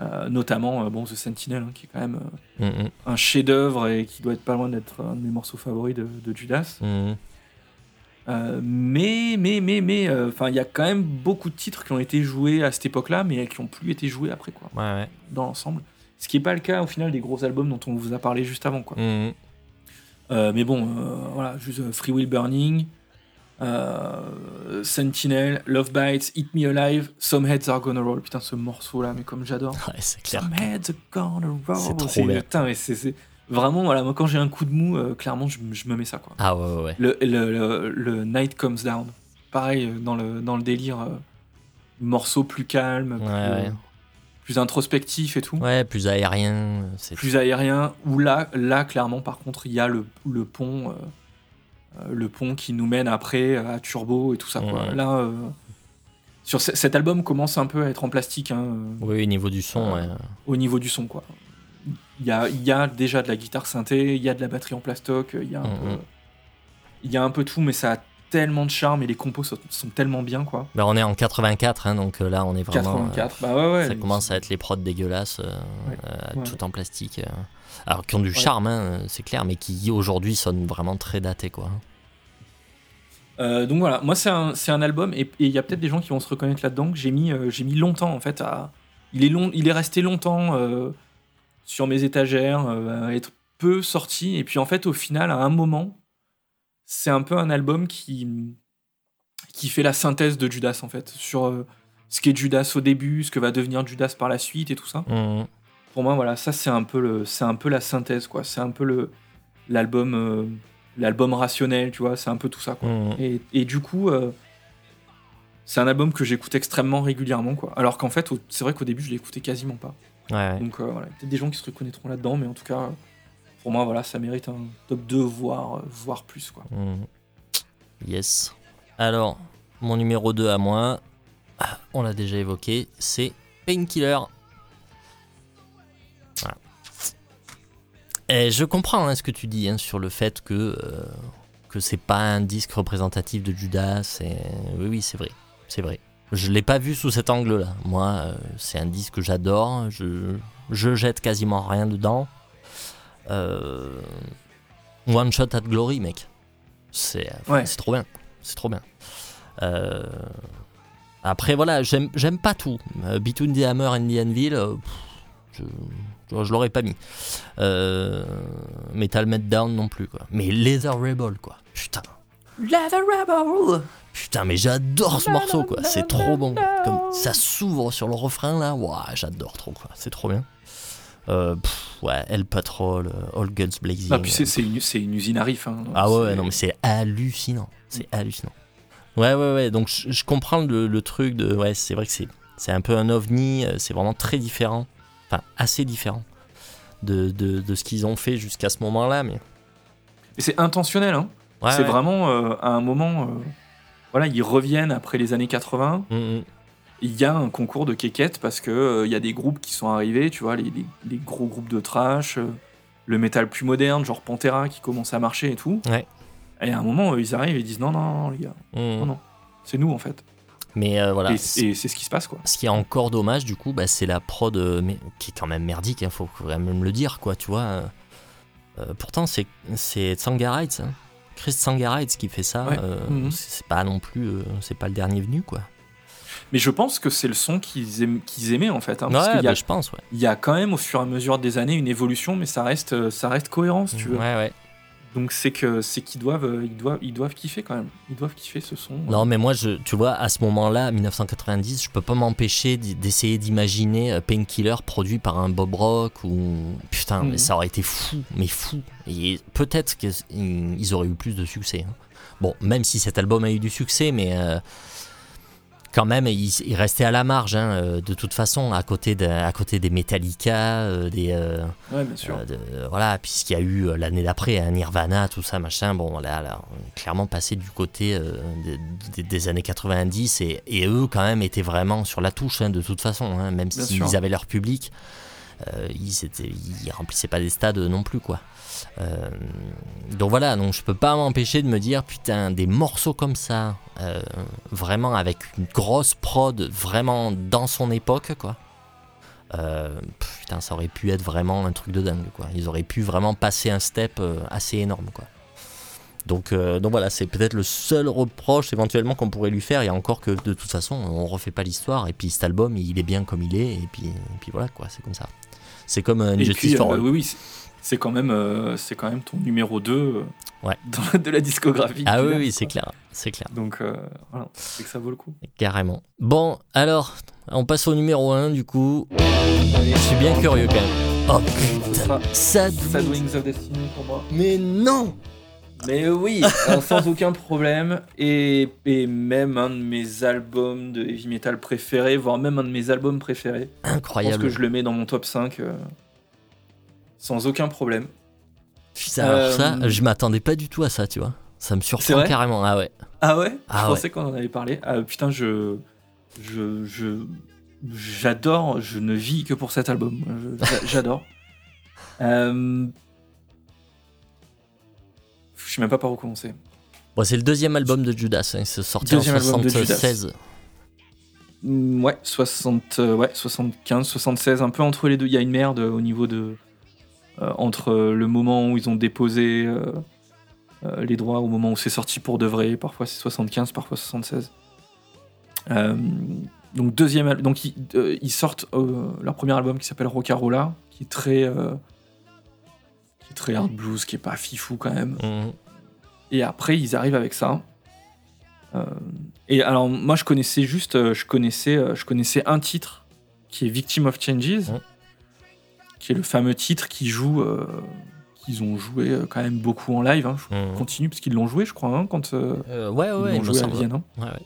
Euh, notamment, euh, bon, The Sentinel, hein, qui est quand même euh, Mhm. un chef-d'œuvre et qui doit être pas loin d'être un de mes morceaux favoris de, de Judas. Mhm. Euh, mais, mais, mais, mais, euh, enfin, il y a quand même beaucoup de titres qui ont été joués à cette époque-là, mais qui n'ont plus été joués après, quoi, Ouais, ouais. dans l'ensemble. Ce qui n'est pas le cas au final des gros albums dont on vous a parlé juste avant, quoi. Mhm. Euh, mais bon, voilà, juste Free Will Burning, Sentinel, Love Bites, Eat Me Alive, Some Heads Are Gonna Roll. Putain, ce morceau-là, mais comme j'adore. Ouais, c'est clair. Some Heads Are Gonna Roll. C'est trop bien. Putain, mais c'est- vraiment, voilà, moi quand j'ai un coup de mou, euh, clairement, je, je me mets ça, quoi. Ah ouais, ouais, ouais. Le, le, le- le Night Comes Down. Pareil, euh, dans le, dans le délire, euh, morceau plus calme, plus, Ouais, ouais. plus introspectif et tout, Ouais, plus aérien. Plus aérien. Où là, là, clairement, par contre, il y a le, le pont, euh, le pont qui nous mène après à Turbo et tout ça. quoi. Là, sur ce- cet album commence un peu à être en plastique hein, Oui, au niveau du son, ouais. au niveau du son, quoi. Il y a, il y a déjà de la guitare synthé, il y a de la batterie en plastoc, il y a un, Mhm. peu, il y a un peu tout, mais ça a tellement de charme et les compos sont, sont tellement bien, quoi. Bah, on est en 84, hein, donc euh, là, on est vraiment. 84, bah ouais, ouais. Ça commence à être les prods dégueulasses, euh, euh, tout en plastique. euh. Alors, qui ont du charme, hein, c'est clair, mais qui aujourd'hui sonnent vraiment très datés, quoi. Euh, donc voilà, moi c'est un, un album et il y a peut-être des gens qui vont se reconnaître là-dedans que j'ai mis, euh, j'ai mis longtemps en fait à. Il est, long, il est resté longtemps euh, sur mes étagères, euh, être peu sorti et puis en fait au final à un moment, c'est un peu un album qui qui fait la synthèse de Judas en fait sur euh, ce qu'est Judas au début, ce que va devenir Judas par la suite et tout ça. Mhm. Pour moi voilà, ça c'est un peu le, c'est un peu la synthèse quoi, c'est un peu le l'album euh, l'album rationnel, tu vois, c'est un peu tout ça quoi. Mhm. Et, et du coup, c'est un album que j'écoute extrêmement régulièrement, quoi. Alors qu'en fait, c'est vrai qu'au début, je l'écoutais quasiment pas. Ouais. Donc euh, voilà, peut-être des gens qui se reconnaîtront là-dedans, mais en tout cas, pour moi, voilà, ça mérite un top 2, voire, euh, voire plus, quoi. Mhm. Yes. Alors, mon numéro 2 à moi, ah, on l'a déjà évoqué, c'est Painkiller. Voilà. Et je comprends hein, ce que tu dis hein, sur le fait que, euh, que c'est pas un disque représentatif de Judas. Et... Oui, oui, c'est vrai. C'est vrai. Je l'ai pas vu sous cet angle-là. Moi, euh, c'est un disque que j'adore. Je, je jette quasiment rien dedans. Euh, One Shot at Glory, mec. C'est Ouais. c'est trop bien. C'est trop bien. Euh, Après, voilà, j'aime pas tout. Euh, Between the Hammer and the Anvil, euh, pff, je, je, je l'aurais pas mis. Euh, Metal Meltdown non plus, quoi. Mais Leather Rebel, quoi. Putain. Leather Rebel Putain, mais j'adore ce morceau, quoi. C'est trop bon. Comme ça s'ouvre sur le refrain, là. Ouah, j'adore trop, quoi. C'est trop bien. Euh, pff, ouais, El Patrol, euh, All Guns Blazing. Ah, puis c'est une, usine à riff. hein. Ah ouais, non, mais c'est hallucinant. C'est hallucinant. Ouais, ouais, ouais. Donc je, je comprends le, le truc de. Ouais, c'est vrai que c'est, c'est un peu un ovni. euh, C'est vraiment très différent. Enfin, assez différent de, de, de ce qu'ils ont fait jusqu'à ce moment-là. Mais Et c'est intentionnel, hein. Ouais, c'est ouais. vraiment, euh, à un moment, euh, voilà, ils reviennent après les années 80. Mm, mm. il y a un concours de quéquettes parce que euh, il y a des groupes qui sont arrivés, tu vois, les, les- les gros groupes de trash, euh, le métal plus moderne, genre Pantera qui commence à marcher et tout. Ouais. Et à un moment, ils arrivent et ils disent non, non, non, les gars, Mm. non, non, c'est nous en fait. Mais euh, voilà. Et, c'est ce qui se passe quoi. Ce qui est encore dommage, du coup, bah, c'est la prod euh, mais, qui est quand même merdique, il faut quand même le dire, quoi, tu vois. euh. Pourtant, c'est, Tsangarides, hein. Chris Tsangarides qui fait ça. Ouais. euh, Mhm. c'est, pas non plus, euh, c'est pas le dernier venu, quoi. Mais je pense que c'est le son qu'ils aiment- qu'ils aimaient en fait. hein, parce qu'il y, a- bah, je pense, ouais. il y a quand même au fur et à mesure des années une évolution, mais ça reste, euh, ça reste cohérent si tu veux. Ouais, ouais. Donc c'est que c'est qu'ils doivent, euh, ils doivent, ils doivent kiffer quand même. Ils doivent kiffer ce son. Non, mais moi, je, tu vois, à ce moment-là, 1990, je peux pas m'empêcher d'essayer d'imaginer euh, Painkiller produit par un Bob Rock ou. Putain, mais ça aurait été fou, mais fou. Et peut-être qu'ils auraient eu plus de succès. hein. Bon, même si cet album a eu du succès, mais. euh, quand même, il, il restait à la marge, hein, euh, de toute façon, à côté, de- à côté des Metallica, euh, des, euh, Ouais, bien sûr. de- voilà, puisqu'il y a eu l'année d'après, hein, Nirvana, tout ça, machin. Bon, là, là, on est clairement passé du côté des- années 90 et, et eux, quand même, étaient vraiment sur la touche, hein, de toute façon, hein, même s'ils sûr. avaient leur public. Euh, ils, étaient, ils pas des stades non plus, quoi. Euh, donc voilà, donc je peux pas m'empêcher de me dire, putain, des morceaux comme ça, euh, vraiment avec une grosse prod, vraiment dans son époque, quoi. Putain, ça aurait pu être vraiment un truc de dingue, quoi. Ils auraient pu vraiment passer un step assez énorme, quoi. Donc, donc voilà, c'est peut-être le seul reproche éventuellement qu'on pourrait lui faire. Et encore que de toute façon, on refait pas l'histoire. Et puis cet album, il est bien comme il est. Et puis, et puis voilà, quoi, c'est comme ça. C'est comme un Et Justice puis, for euh, All. oui, oui, c'est- quand même, euh, c'est quand même ton numéro 2 euh, Ouais. dans- de la discographie. Ah oui, oui, c'est clair, c'est clair. Donc euh, voilà, c'est que ça vaut le coup. Carrément. Bon, alors, on passe au numéro 1 du coup. Je suis bien curieux quand même. Oh putain, Sad Sad Wings of Destiny pour moi. Mais non Mais oui, alors, sans aucun problème. Et, et même un de mes albums de heavy metal préférés, voire même un de mes albums préférés. Je pense Incroyable. que je le mets dans mon top 5 euh, sans aucun problème. Putain, alors Euh, ça, je m'attendais pas du tout à ça, tu vois. Ça me surprend carrément. Ah ouais. Ah ouais? Ah Je ouais. pensais qu'on en avait parlé. Ah, putain, je. Je. je J'adore, je ne vis que pour cet album. Je- j'a- J'adore. Euh, Je sais même pas par où commencer. Bon, c'est le deuxième album de Judas. Hein. C'est sorti Deuxième en album de Judas. 76. Mm, Ouais, 60, euh, ouais, 75, 76, un peu entre les deux. Il y a une merde au niveau de. euh, entre le moment où ils ont déposé euh, euh, les droits, au moment où c'est sorti pour de vrai. Parfois c'est 75, parfois 76. Euh, donc, deuxième donc ils, euh, ils sortent euh, leur premier album qui s'appelle Rockarola, qui est très. Qui est très hard blues, qui est pas fifou quand même. Mhm. Et après, ils arrivent avec ça. Euh, et alors, moi, je connaissais juste, euh, je connaissais, euh, je connaissais un titre qui est Victim of Changes, Mhm. qui est le fameux titre qui joue, euh, qu'ils ont joué quand même beaucoup en live. Hein. Je Mhm. continue parce qu'ils l'ont joué, je crois, hein, quand euh, ouais, ils l'ont joué à. Vienne. hein. Ouais, ouais.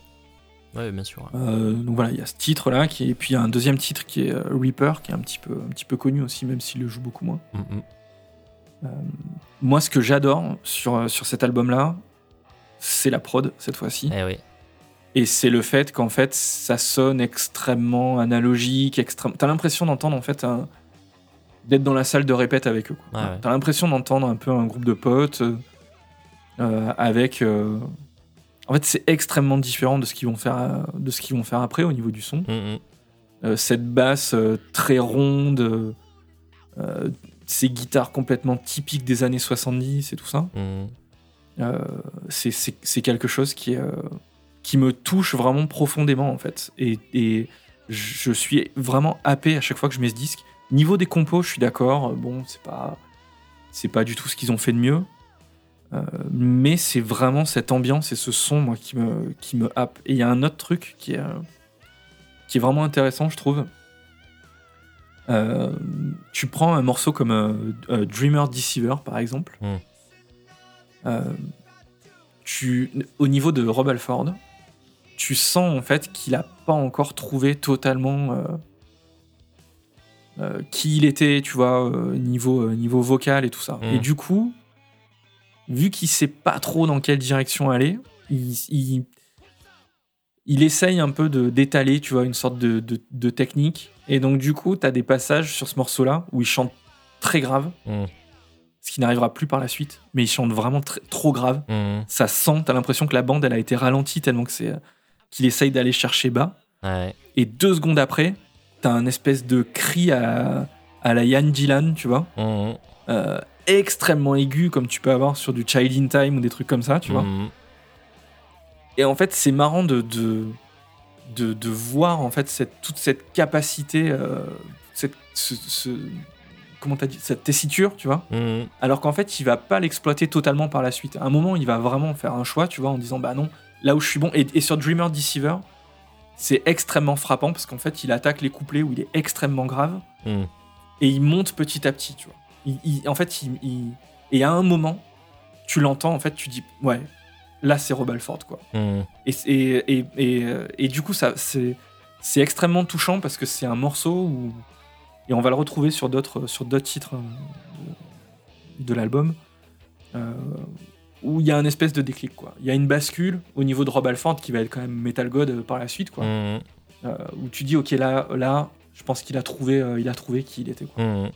Ouais, bien sûr. Euh, donc voilà, il y a ce titre-là, qui est- et puis il y a un deuxième titre qui est Reaper, qui est un petit peu, un petit peu connu aussi, même s'il le joue beaucoup moins. Moi, ce que j'adore sur, euh, sur cet album-là, c'est la prod cette fois-ci. Eh oui. Et c'est le fait qu'en fait, ça sonne extrêmement analogique, extrême. T'as l'impression d'entendre en fait un- d'être dans la salle de répète avec eux. Ouais. T'as l'impression d'entendre un peu un groupe de potes euh, euh, avec. euh, En fait, c'est extrêmement différent de ce qu'ils vont faire, euh, de ce qu'ils vont faire après au niveau du son. Mhm. Euh, cette basse euh, très ronde, euh, euh, ces guitares complètement typiques des années 70 et tout ça. Mhm. Euh, c'est- quelque chose qui, euh, qui me touche vraiment profondément en fait. Et, et je suis vraiment happé à chaque fois que je mets ce disque. Niveau des compos, je suis d'accord. Bon, c'est pas c'est pas du tout ce qu'ils ont fait de mieux, Euh, mais c'est vraiment cette ambiance et ce son moi qui me qui me happe. Et il y a un autre truc qui est qui est vraiment intéressant, je trouve. Euh, tu prends un morceau comme euh, euh, Dreamer Deceiver par exemple. Mm. Euh, tu, au niveau de Rob Alford, tu sens en fait qu'il a pas encore trouvé totalement qui il était, tu vois, niveau, niveau vocal et tout ça. Mm. Et du coup, vu qu'il sait pas trop dans quelle direction aller, il, il, il essaye un peu de d'étaler, tu vois, une sorte de, de, de technique. Et donc, du coup, tu as des passages sur ce morceau-là où il chante très grave, Mhm. ce qui n'arrivera plus par la suite, mais il chante vraiment très- trop grave. Mhm. Ça sent, t'as l'impression que la bande, elle a été ralentie tellement que c'est euh, qu'il essaye d'aller chercher bas. Ouais. Et deux secondes après, t'as un espèce de cri à, à la Yann Dylan, tu vois, Mhm. euh, extrêmement aigu, comme tu peux avoir sur du Child in Time ou des trucs comme ça, tu vois. Et en fait, c'est marrant de, de, de, de voir en fait cette, toute cette capacité, euh, cette, ce, ce- comment dit, cette tessiture, tu vois. Mhm. Alors qu'en fait, il va pas l'exploiter totalement par la suite. À un moment, il va vraiment faire un choix, tu vois, en disant bah non, là où je suis bon. Et, et sur Dreamer Deceiver, c'est extrêmement frappant parce qu'en fait, il attaque les couplets où il est extrêmement grave Mhm. et il monte petit à petit, tu vois. Il- il- en fait, il- et à un moment, tu l'entends, en fait, tu dis ouais, là c'est Rob Alford quoi. Mm. Et, et, et, et, et du coup, ça, c'est, c'est extrêmement touchant parce que c'est un morceau où, et on va le retrouver sur d'autres, sur d'autres titres euh, de, de l'album, euh, où il y a un espèce de déclic. Quoi. Il y a une bascule au niveau de Rob Alford qui va être quand même Metal God euh, par la suite, quoi, Mm. euh, où tu dis, ok, là, là je pense qu'il a trouvé, euh, il a trouvé qui il était. Quoi. Mm.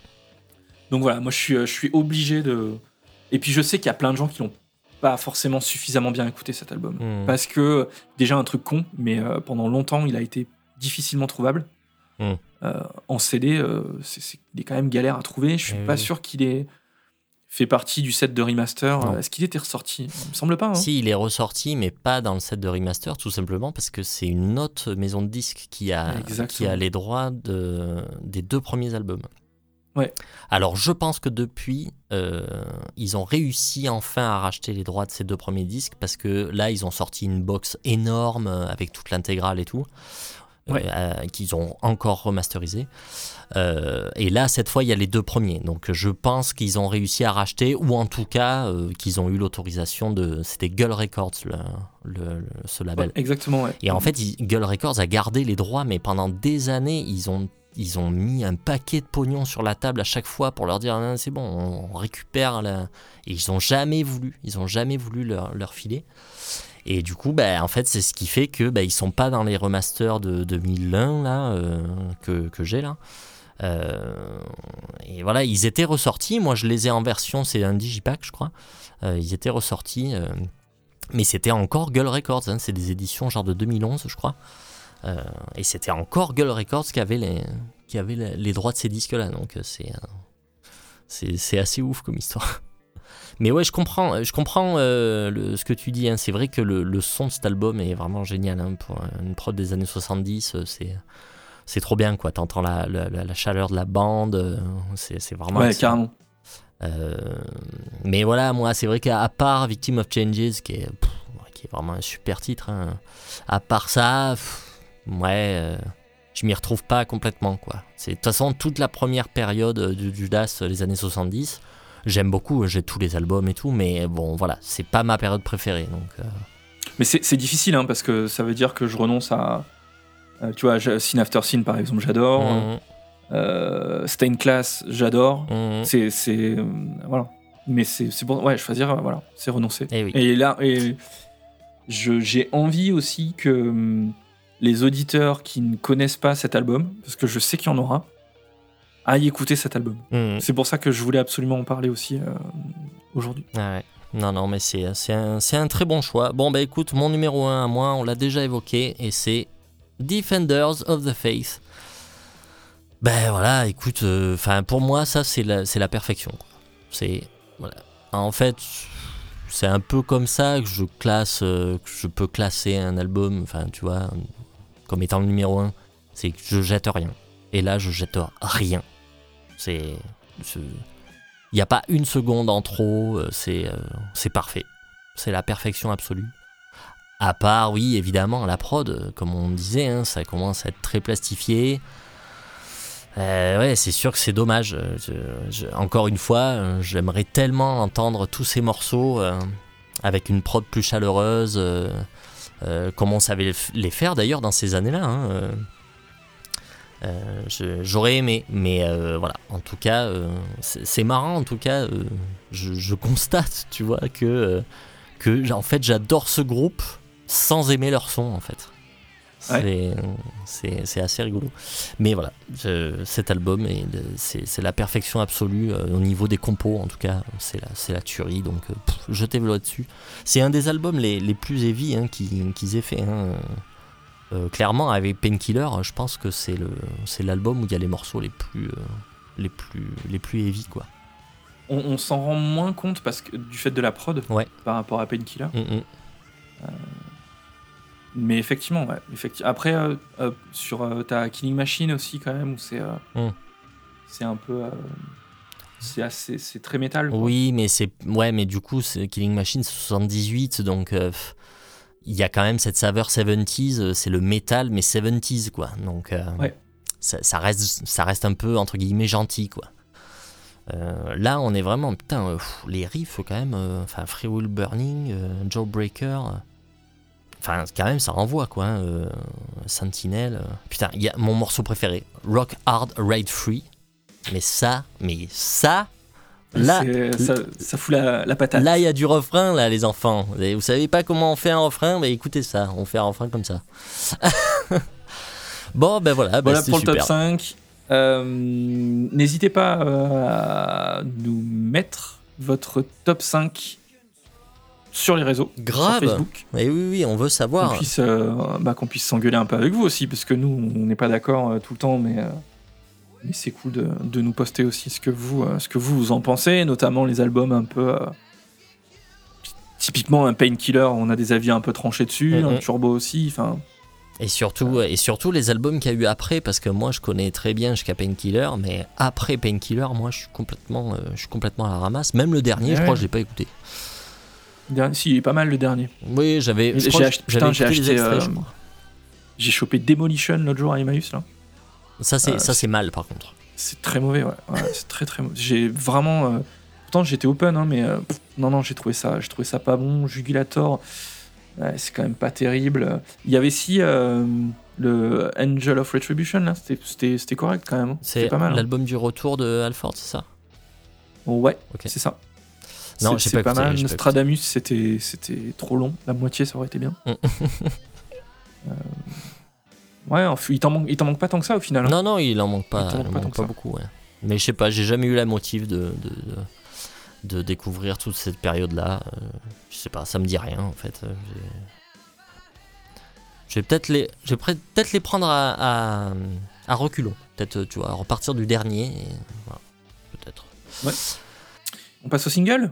Donc voilà, moi je suis, je suis obligé de. Et puis je sais qu'il y a plein de gens qui l'ont pas forcément suffisamment bien écouté cet album. Mm. Parce que, déjà un truc con, mais euh, pendant longtemps il a été difficilement trouvable. Mm. Euh, en CD, euh, c'est, il est quand même galère à trouver. Je suis Eh pas sûr qu'il ait fait partie du set de remaster. Est-ce qu'il était ressorti? Il me semble pas. hein. Si, il est ressorti, mais pas dans le set de remaster, tout simplement parce que c'est une autre maison de disques qui a, Exactement. qui a les droits de, des deux premiers albums. Ouais. Alors, je pense que depuis, euh, ils ont réussi enfin à racheter les droits de ces deux premiers disques parce que là, ils ont sorti une box énorme euh, avec toute l'intégrale et tout. euh, Ouais. euh, qu'ils ont encore remasterisé. Euh, et là, cette fois, il y a les deux premiers. Donc, je pense qu'ils ont réussi à racheter, ou en tout cas, euh, qu'ils ont eu l'autorisation de. C'était Gull Records, le, le- le- ce label. Ouais, exactement, ouais. Et en fait, Gull Records a gardé les droits, mais pendant des années, ils ont, ils ont mis un paquet de pognon sur la table à chaque fois pour leur dire Ah, c'est bon, on, récupère. La... Et ils ont jamais voulu, ils ont jamais voulu leur, leur filer. Et du coup, bah, en fait, c'est ce qui fait que bah, sont pas dans les remasters de 2001 là euh, que, que j'ai là. Euh, et voilà, ils étaient ressortis. Moi, je les ai en version, c'est un digipack, je crois. Euh, ils étaient ressortis. mais c'était encore Gull Records, hein, c'est des éditions genre de 2011, je crois. Euh, et c'était encore Gull Records qui avait les, qui avait les, les droits de ces disques-là. Donc euh, c'est, euh, c'est, c'est assez ouf comme histoire. Mais ouais, je comprends, je comprends euh, le- ce que tu dis. hein. C'est vrai que le, le son de cet album est vraiment génial. hein. Pour une prod des années 70, euh, c'est, c'est trop bien. quoi. T'entends la, la, chaleur de la bande. C'est, vraiment. Ouais, carrément. Euh, mais voilà, moi, c'est vrai qu'à part Victim of Changes, qui est, pff, qui est vraiment un super titre, hein, à part ça, pff, ouais, euh, je m'y retrouve pas complètement, quoi. De toute façon toute la première période euh, du Judas, euh, les années 70. J'aime beaucoup, j'ai tous les albums et tout, mais bon, voilà, c'est pas ma période préférée, donc. euh, Mais c'est difficile, hein, parce que ça veut dire que je renonce à. euh, tu vois, Scene After Scene, par exemple, j'adore. mhm, Euh, Stain Class, j'adore. mhm. C'est. voilà. Mais c'est bon. Ouais, choisir, voilà, c'est renoncer. Eh oui. Et là, et j'ai envie aussi que hum, les auditeurs qui ne connaissent pas cet album, parce que je sais qu'il y en aura, aillent écouter cet album. Mhm. C'est pour ça que je voulais absolument en parler aussi euh, aujourd'hui. Ah ouais. Non, non, mais c'est c'est un, c'est un très bon choix. Bon, bah écoute, mon numéro 1 à moi, on l'a déjà évoqué, et c'est Defenders of the Faith. Ben voilà, écoute, enfin pour moi, ça c'est la, c'est la perfection. quoi. C'est. Voilà. En fait, c'est un peu comme ça que je classe, euh, que je peux classer un album, enfin tu vois, comme étant le numéro 1. C'est que je jette rien. Et là, je jette rien. C'est. il n'y a pas une seconde en trop, euh, c'est euh, c'est parfait. C'est la perfection absolue. À part, oui, évidemment, la prod, euh, comme on disait, hein, ça commence à être très plastifié. Euh, ouais, c'est sûr que c'est dommage. Encore une fois, j'aimerais tellement entendre tous ces morceaux avec une prod plus chaleureuse, comme on savait les faire d'ailleurs dans ces années-là. hein, euh. Euh, J'aurais aimé, mais euh, voilà. En tout cas, euh, c'est marrant. En tout cas, euh, je, je constate, tu vois, que euh, que en fait, j'adore ce groupe sans aimer leur son, en fait. C'est assez rigolo. Mais voilà, je- cet album, c'est la perfection absolue euh, au niveau des compos, en tout cas, c'est la, tuerie. Donc, euh, jetez-vous là-dessus. C'est un des albums les, les plus heavy hein, qu'ils aient fait. hein. Euh, clairement, avec Painkiller, je pense que c'est l'album où il y a les morceaux les plus euh, les plus les plus heavy quoi. On, on s'en rend moins compte parce que du fait de la prod Ouais. par rapport à Painkiller? Mm, mm. Mais effectivement, ouais. effecti- Après, euh, euh, sur euh, ta Killing Machine aussi, quand même, où c'est euh, Mm. c'est un peu. c'est assez. C'est très métal. quoi. Oui, mais c'est ouais, mais du coup, c'est- Killing Machine c'est 78, donc euh, il y a quand même cette saveur 70s. euh, C'est le métal, mais 70s quoi. Donc euh, Ouais. ça, ça reste ça reste un peu entre guillemets gentil quoi. Euh, là, on est vraiment, putain, pff, les riffs quand même, enfin, Free Will Burning, Jawbreaker, enfin, quand même, ça renvoie quoi, hein, euh, Sentinel. euh. Putain, il y a mon morceau préféré, Rock Hard Ride Free, mais ça, mais ça, là, ça, ça fout la, la patate. là, il y a du refrain, là, les enfants. Et vous savez pas comment on fait un refrain, mais écoutez ça, on fait un refrain comme ça. bon, ben voilà, ben Voilà pour le top super. 5. Euh, N'hésitez pas à nous mettre votre top 5 sur les réseaux, Grave. sur Facebook, Et oui, oui, on veut qu'on savoir. puisse, euh, bah, qu'on puisse s'engueuler un peu avec vous aussi, parce que nous, on n'est pas d'accord euh, tout le temps, mais, euh, mais c'est cool de, de nous poster aussi ce que vous, ce que vous, vous en pensez, notamment les albums un peu. typiquement, un Painkiller, on a des avis un peu tranchés dessus, Mhm. un Turbo aussi, enfin. Et surtout, et surtout les albums qu'il y a eu après, parce que moi je connais très bien jusqu'à Painkiller, mais après Painkiller, moi je suis complètement, je suis complètement à la ramasse. Même le dernier, je crois que je l'ai pas écouté. Dernier- Si, il est pas mal le dernier. Oui, j'avais, J'ai acheté- euh. J'ai chopé Demolition l'autre jour à Emmaüs, là. Ça c'est, euh, ça c'est mal par contre. C'est très mauvais, ouais. Ouais, c'est très très mauvais. J'ai vraiment. euh, Pourtant, j'étais open, hein, mais euh, pff, non, non, j'ai trouvé ça, j'ai trouvé ça pas bon. Jugulator, ouais, c'est quand même pas terrible. Il y avait si euh, le Angel of Retribution, là, c'était- correct quand même. hein. C'est pas mal. hein. l'album du retour de Alford, c'est ça? Ouais, c'est ça. Non, C'est- pas pas mal. Nostradamus, c'était c'était trop long. La moitié, ça aurait été bien. Mm. Euh, Ouais, il t'en manque, manque pas tant que ça au final. hein. Non, non, il en manque pas, Il manque pas manque beaucoup. Ouais. Mais je sais pas, j'ai jamais eu la motive de, de, de, de découvrir toute cette période-là. Euh, je sais pas, ça me dit rien en fait. Euh, Je vais peut-être les, je vais peut- peut-être les prendre à, à, à reculons. Peut-être, tu vois, repartir du dernier. voilà, peut-être. On passe au single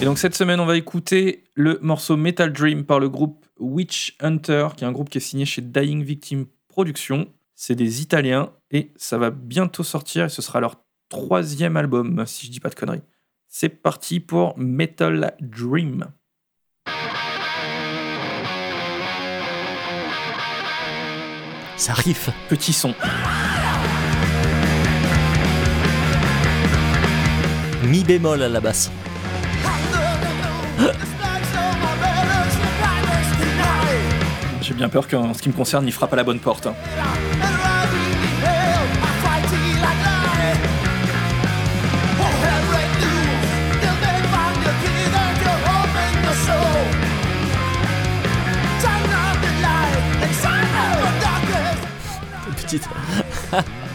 Et donc cette semaine, on va écouter le morceau Metal Dream par le groupe Witch Hunter, qui est un groupe qui est signé chez Dying Victim Productions. C'est des Italiens et ça va bientôt sortir et ce sera leur troisième album, si je dis pas de conneries. C'est parti pour Metal Dream. Ça arrive. Petit son. Mi bémol à la basse. J'ai bien peur qu'en ce qui me concerne, il frappe à la bonne porte. hein. Petite.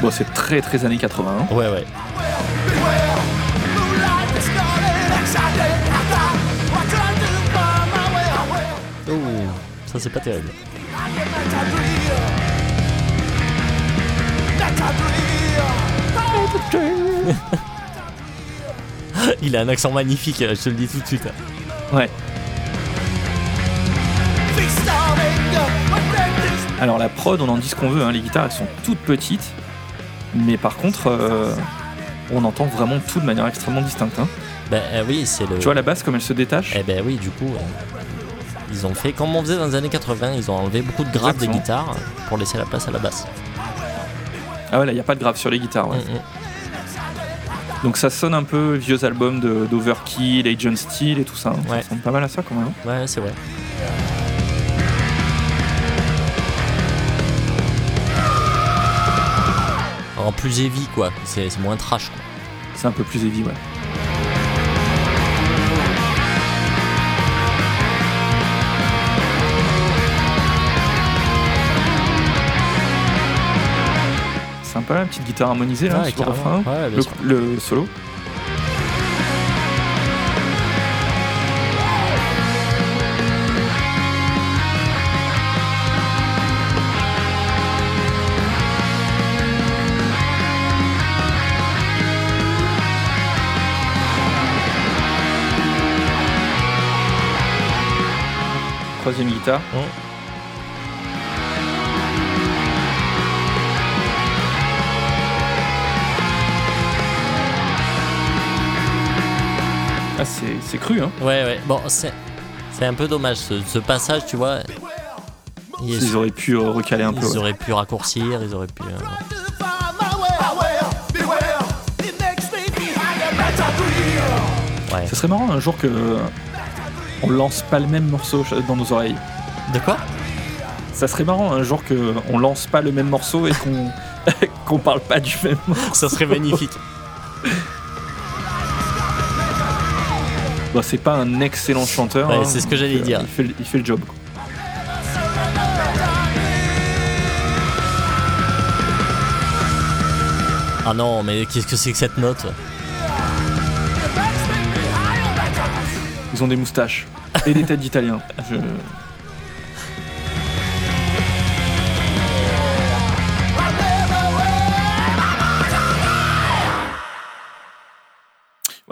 Bon, c'est très très années 80. hein. Ouais, ouais. Oh, ça c'est pas terrible. Il a un accent magnifique, je te le dis tout de suite. Ouais. Alors la prod, on en dit ce qu'on veut, hein, les guitares elles sont toutes petites, mais par contre euh, on entend vraiment tout de manière extrêmement distincte. hein. Ben euh, oui, c'est le. Tu vois la basse comme elle se détache Eh ben oui, du coup, euh, ils ont fait comme on faisait dans les années 80, ils ont enlevé beaucoup de graves des guitares pour laisser la place à la basse. Ah ouais là il n'y a pas de grave sur les guitares. ouais. Mm. Donc ça sonne un peu vieux albums de- d'Overkill, Agent Steel et tout ça. hein. Ouais. Ça sonne pas mal à ça quand même. Ouais, c'est vrai. En plus heavy quoi, c'est moins trash quoi. C'est un peu plus heavy ouais. Sympa la petite guitare harmonisée là Ouais, sur le carrément. refrain. Ouais, bien le, sûr. le solo. Troisième guitare. Ouais. Ah, c'est cru, hein. Ouais, ouais. Bon, c'est c'est un peu dommage ce, ce passage, tu vois. Yes. Ils auraient pu euh, recaler un peu. Ils ouais. auraient pu raccourcir, ils auraient pu. euh, Ouais. Ce serait marrant un jour que on lance pas le même morceau dans nos oreilles. De quoi? Ça serait marrant un jour que on lance pas le même morceau et qu'on qu'on parle pas du même. morceau. Ça serait magnifique. Bon, c'est pas un excellent chanteur. Ouais, hein, c'est ce que j'allais dire. Il fait, le- il fait le job. quoi. Ah non, mais qu'est-ce que c'est que cette note? Ils ont des moustaches et des têtes d'Italiens.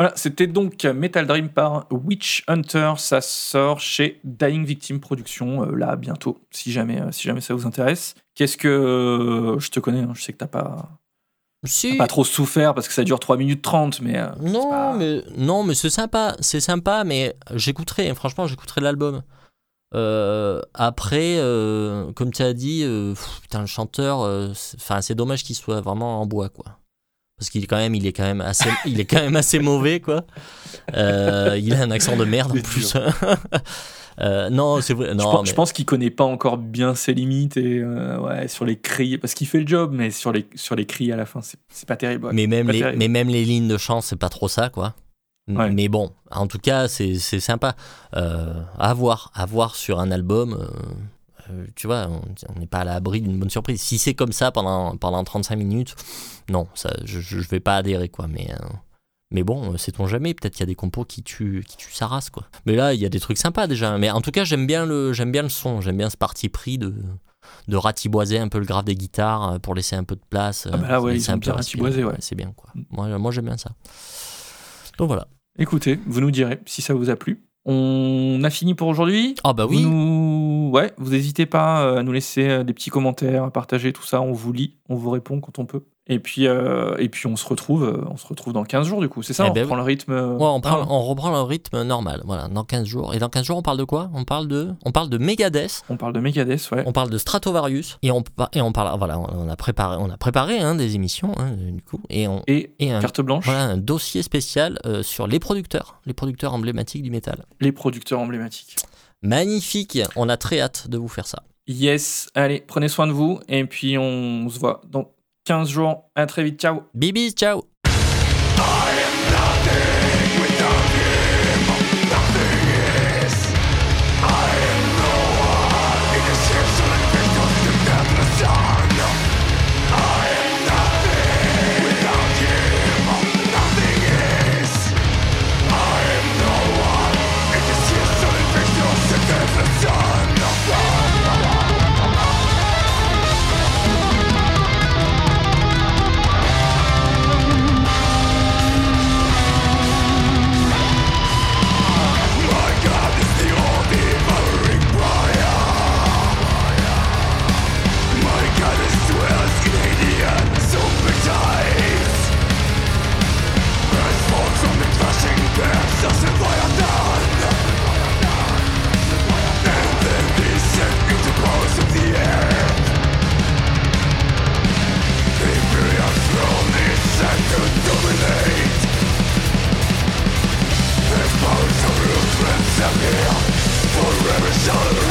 Voilà, c'était donc Metal Dream par Witch Hunter. Ça sort chez Dying Victim Productions, euh, là, bientôt, si jamais, euh, si jamais ça vous intéresse. Qu'est-ce que. euh, je te connais, hein, je sais que t'as pas, Si. pas trop souffert parce que ça dure 3 minutes 30, mais. euh, Non, pas- mais non, mais c'est sympa, c'est sympa, mais j'écouterai. Franchement, j'écouterai l'album. Euh, après, euh, comme tu as dit, euh, pff, putain, le chanteur, euh, c'est- enfin, c'est dommage qu'il soit vraiment en bois, quoi. Parce qu'il est quand même, il est quand même assez, il est quand même assez mauvais, quoi. Euh, il a un accent de merde en plus. Euh, non, c'est vrai. Je Non, pense, mais- je pense qu'il connaît pas encore bien ses limites et euh, ouais, sur les cris, parce qu'il fait le job, mais sur les, sur les cris à la fin, c'est pas terrible. ouais. mais même les, terrible. mais même les lignes de chant, c'est pas trop ça, quoi. Ouais. Mais bon, en tout cas, c'est sympa. Euh, à voir, à voir sur un album. euh, tu vois, on n'est pas à l'abri d'une bonne surprise. Si c'est comme ça pendant, pendant 35 minutes, non, ça, je, je vais pas adhérer, quoi. Mais, mais bon, euh, sait-on jamais, peut-être qu'il y a des compos qui tuent, qui tuent sa race, quoi. Mais là, il y a des trucs sympas déjà. Mais en tout cas, j'aime bien le, j'aime bien le son, j'aime bien ce parti pris de, de ratiboiser un peu le grave des guitares euh, pour laisser un peu de place. Ah bah là, euh, ouais, ils un peu ratiboisé, ouais. C'est bien, quoi. Moi, moi j'aime bien ça. Donc voilà. Écoutez, vous nous direz si ça vous a plu. On a fini pour aujourd'hui. Ah bah Vous oui. nous... Ouais, vous n'hésitez pas à nous laisser des petits commentaires, à partager tout ça. On vous lit, on vous répond quand on peut. Et puis, euh, et puis on se retrouve, euh, on se retrouve dans 15 jours du coup. C'est ça, Eh on ben reprend le rythme. euh, Ouais, on, hein, on reprend le rythme normal, voilà, dans 15 jours. Et dans 15 jours, on parle de quoi? On parle de, on parle de Megadeth, on parle de Megadeth, ouais. on parle de Stratovarius, et on, et on parle, voilà, on a préparé, on a préparé hein, des émissions, hein, du coup, et on, Et et un, carte blanche, voilà, un dossier spécial euh, sur les producteurs, les producteurs emblématiques du métal. les producteurs emblématiques. Magnifique, on a très hâte de vous faire ça. Yes, allez, prenez soin de vous. Et puis on se voit dans 15 jours. À très vite, ciao. Bibis, ciao Show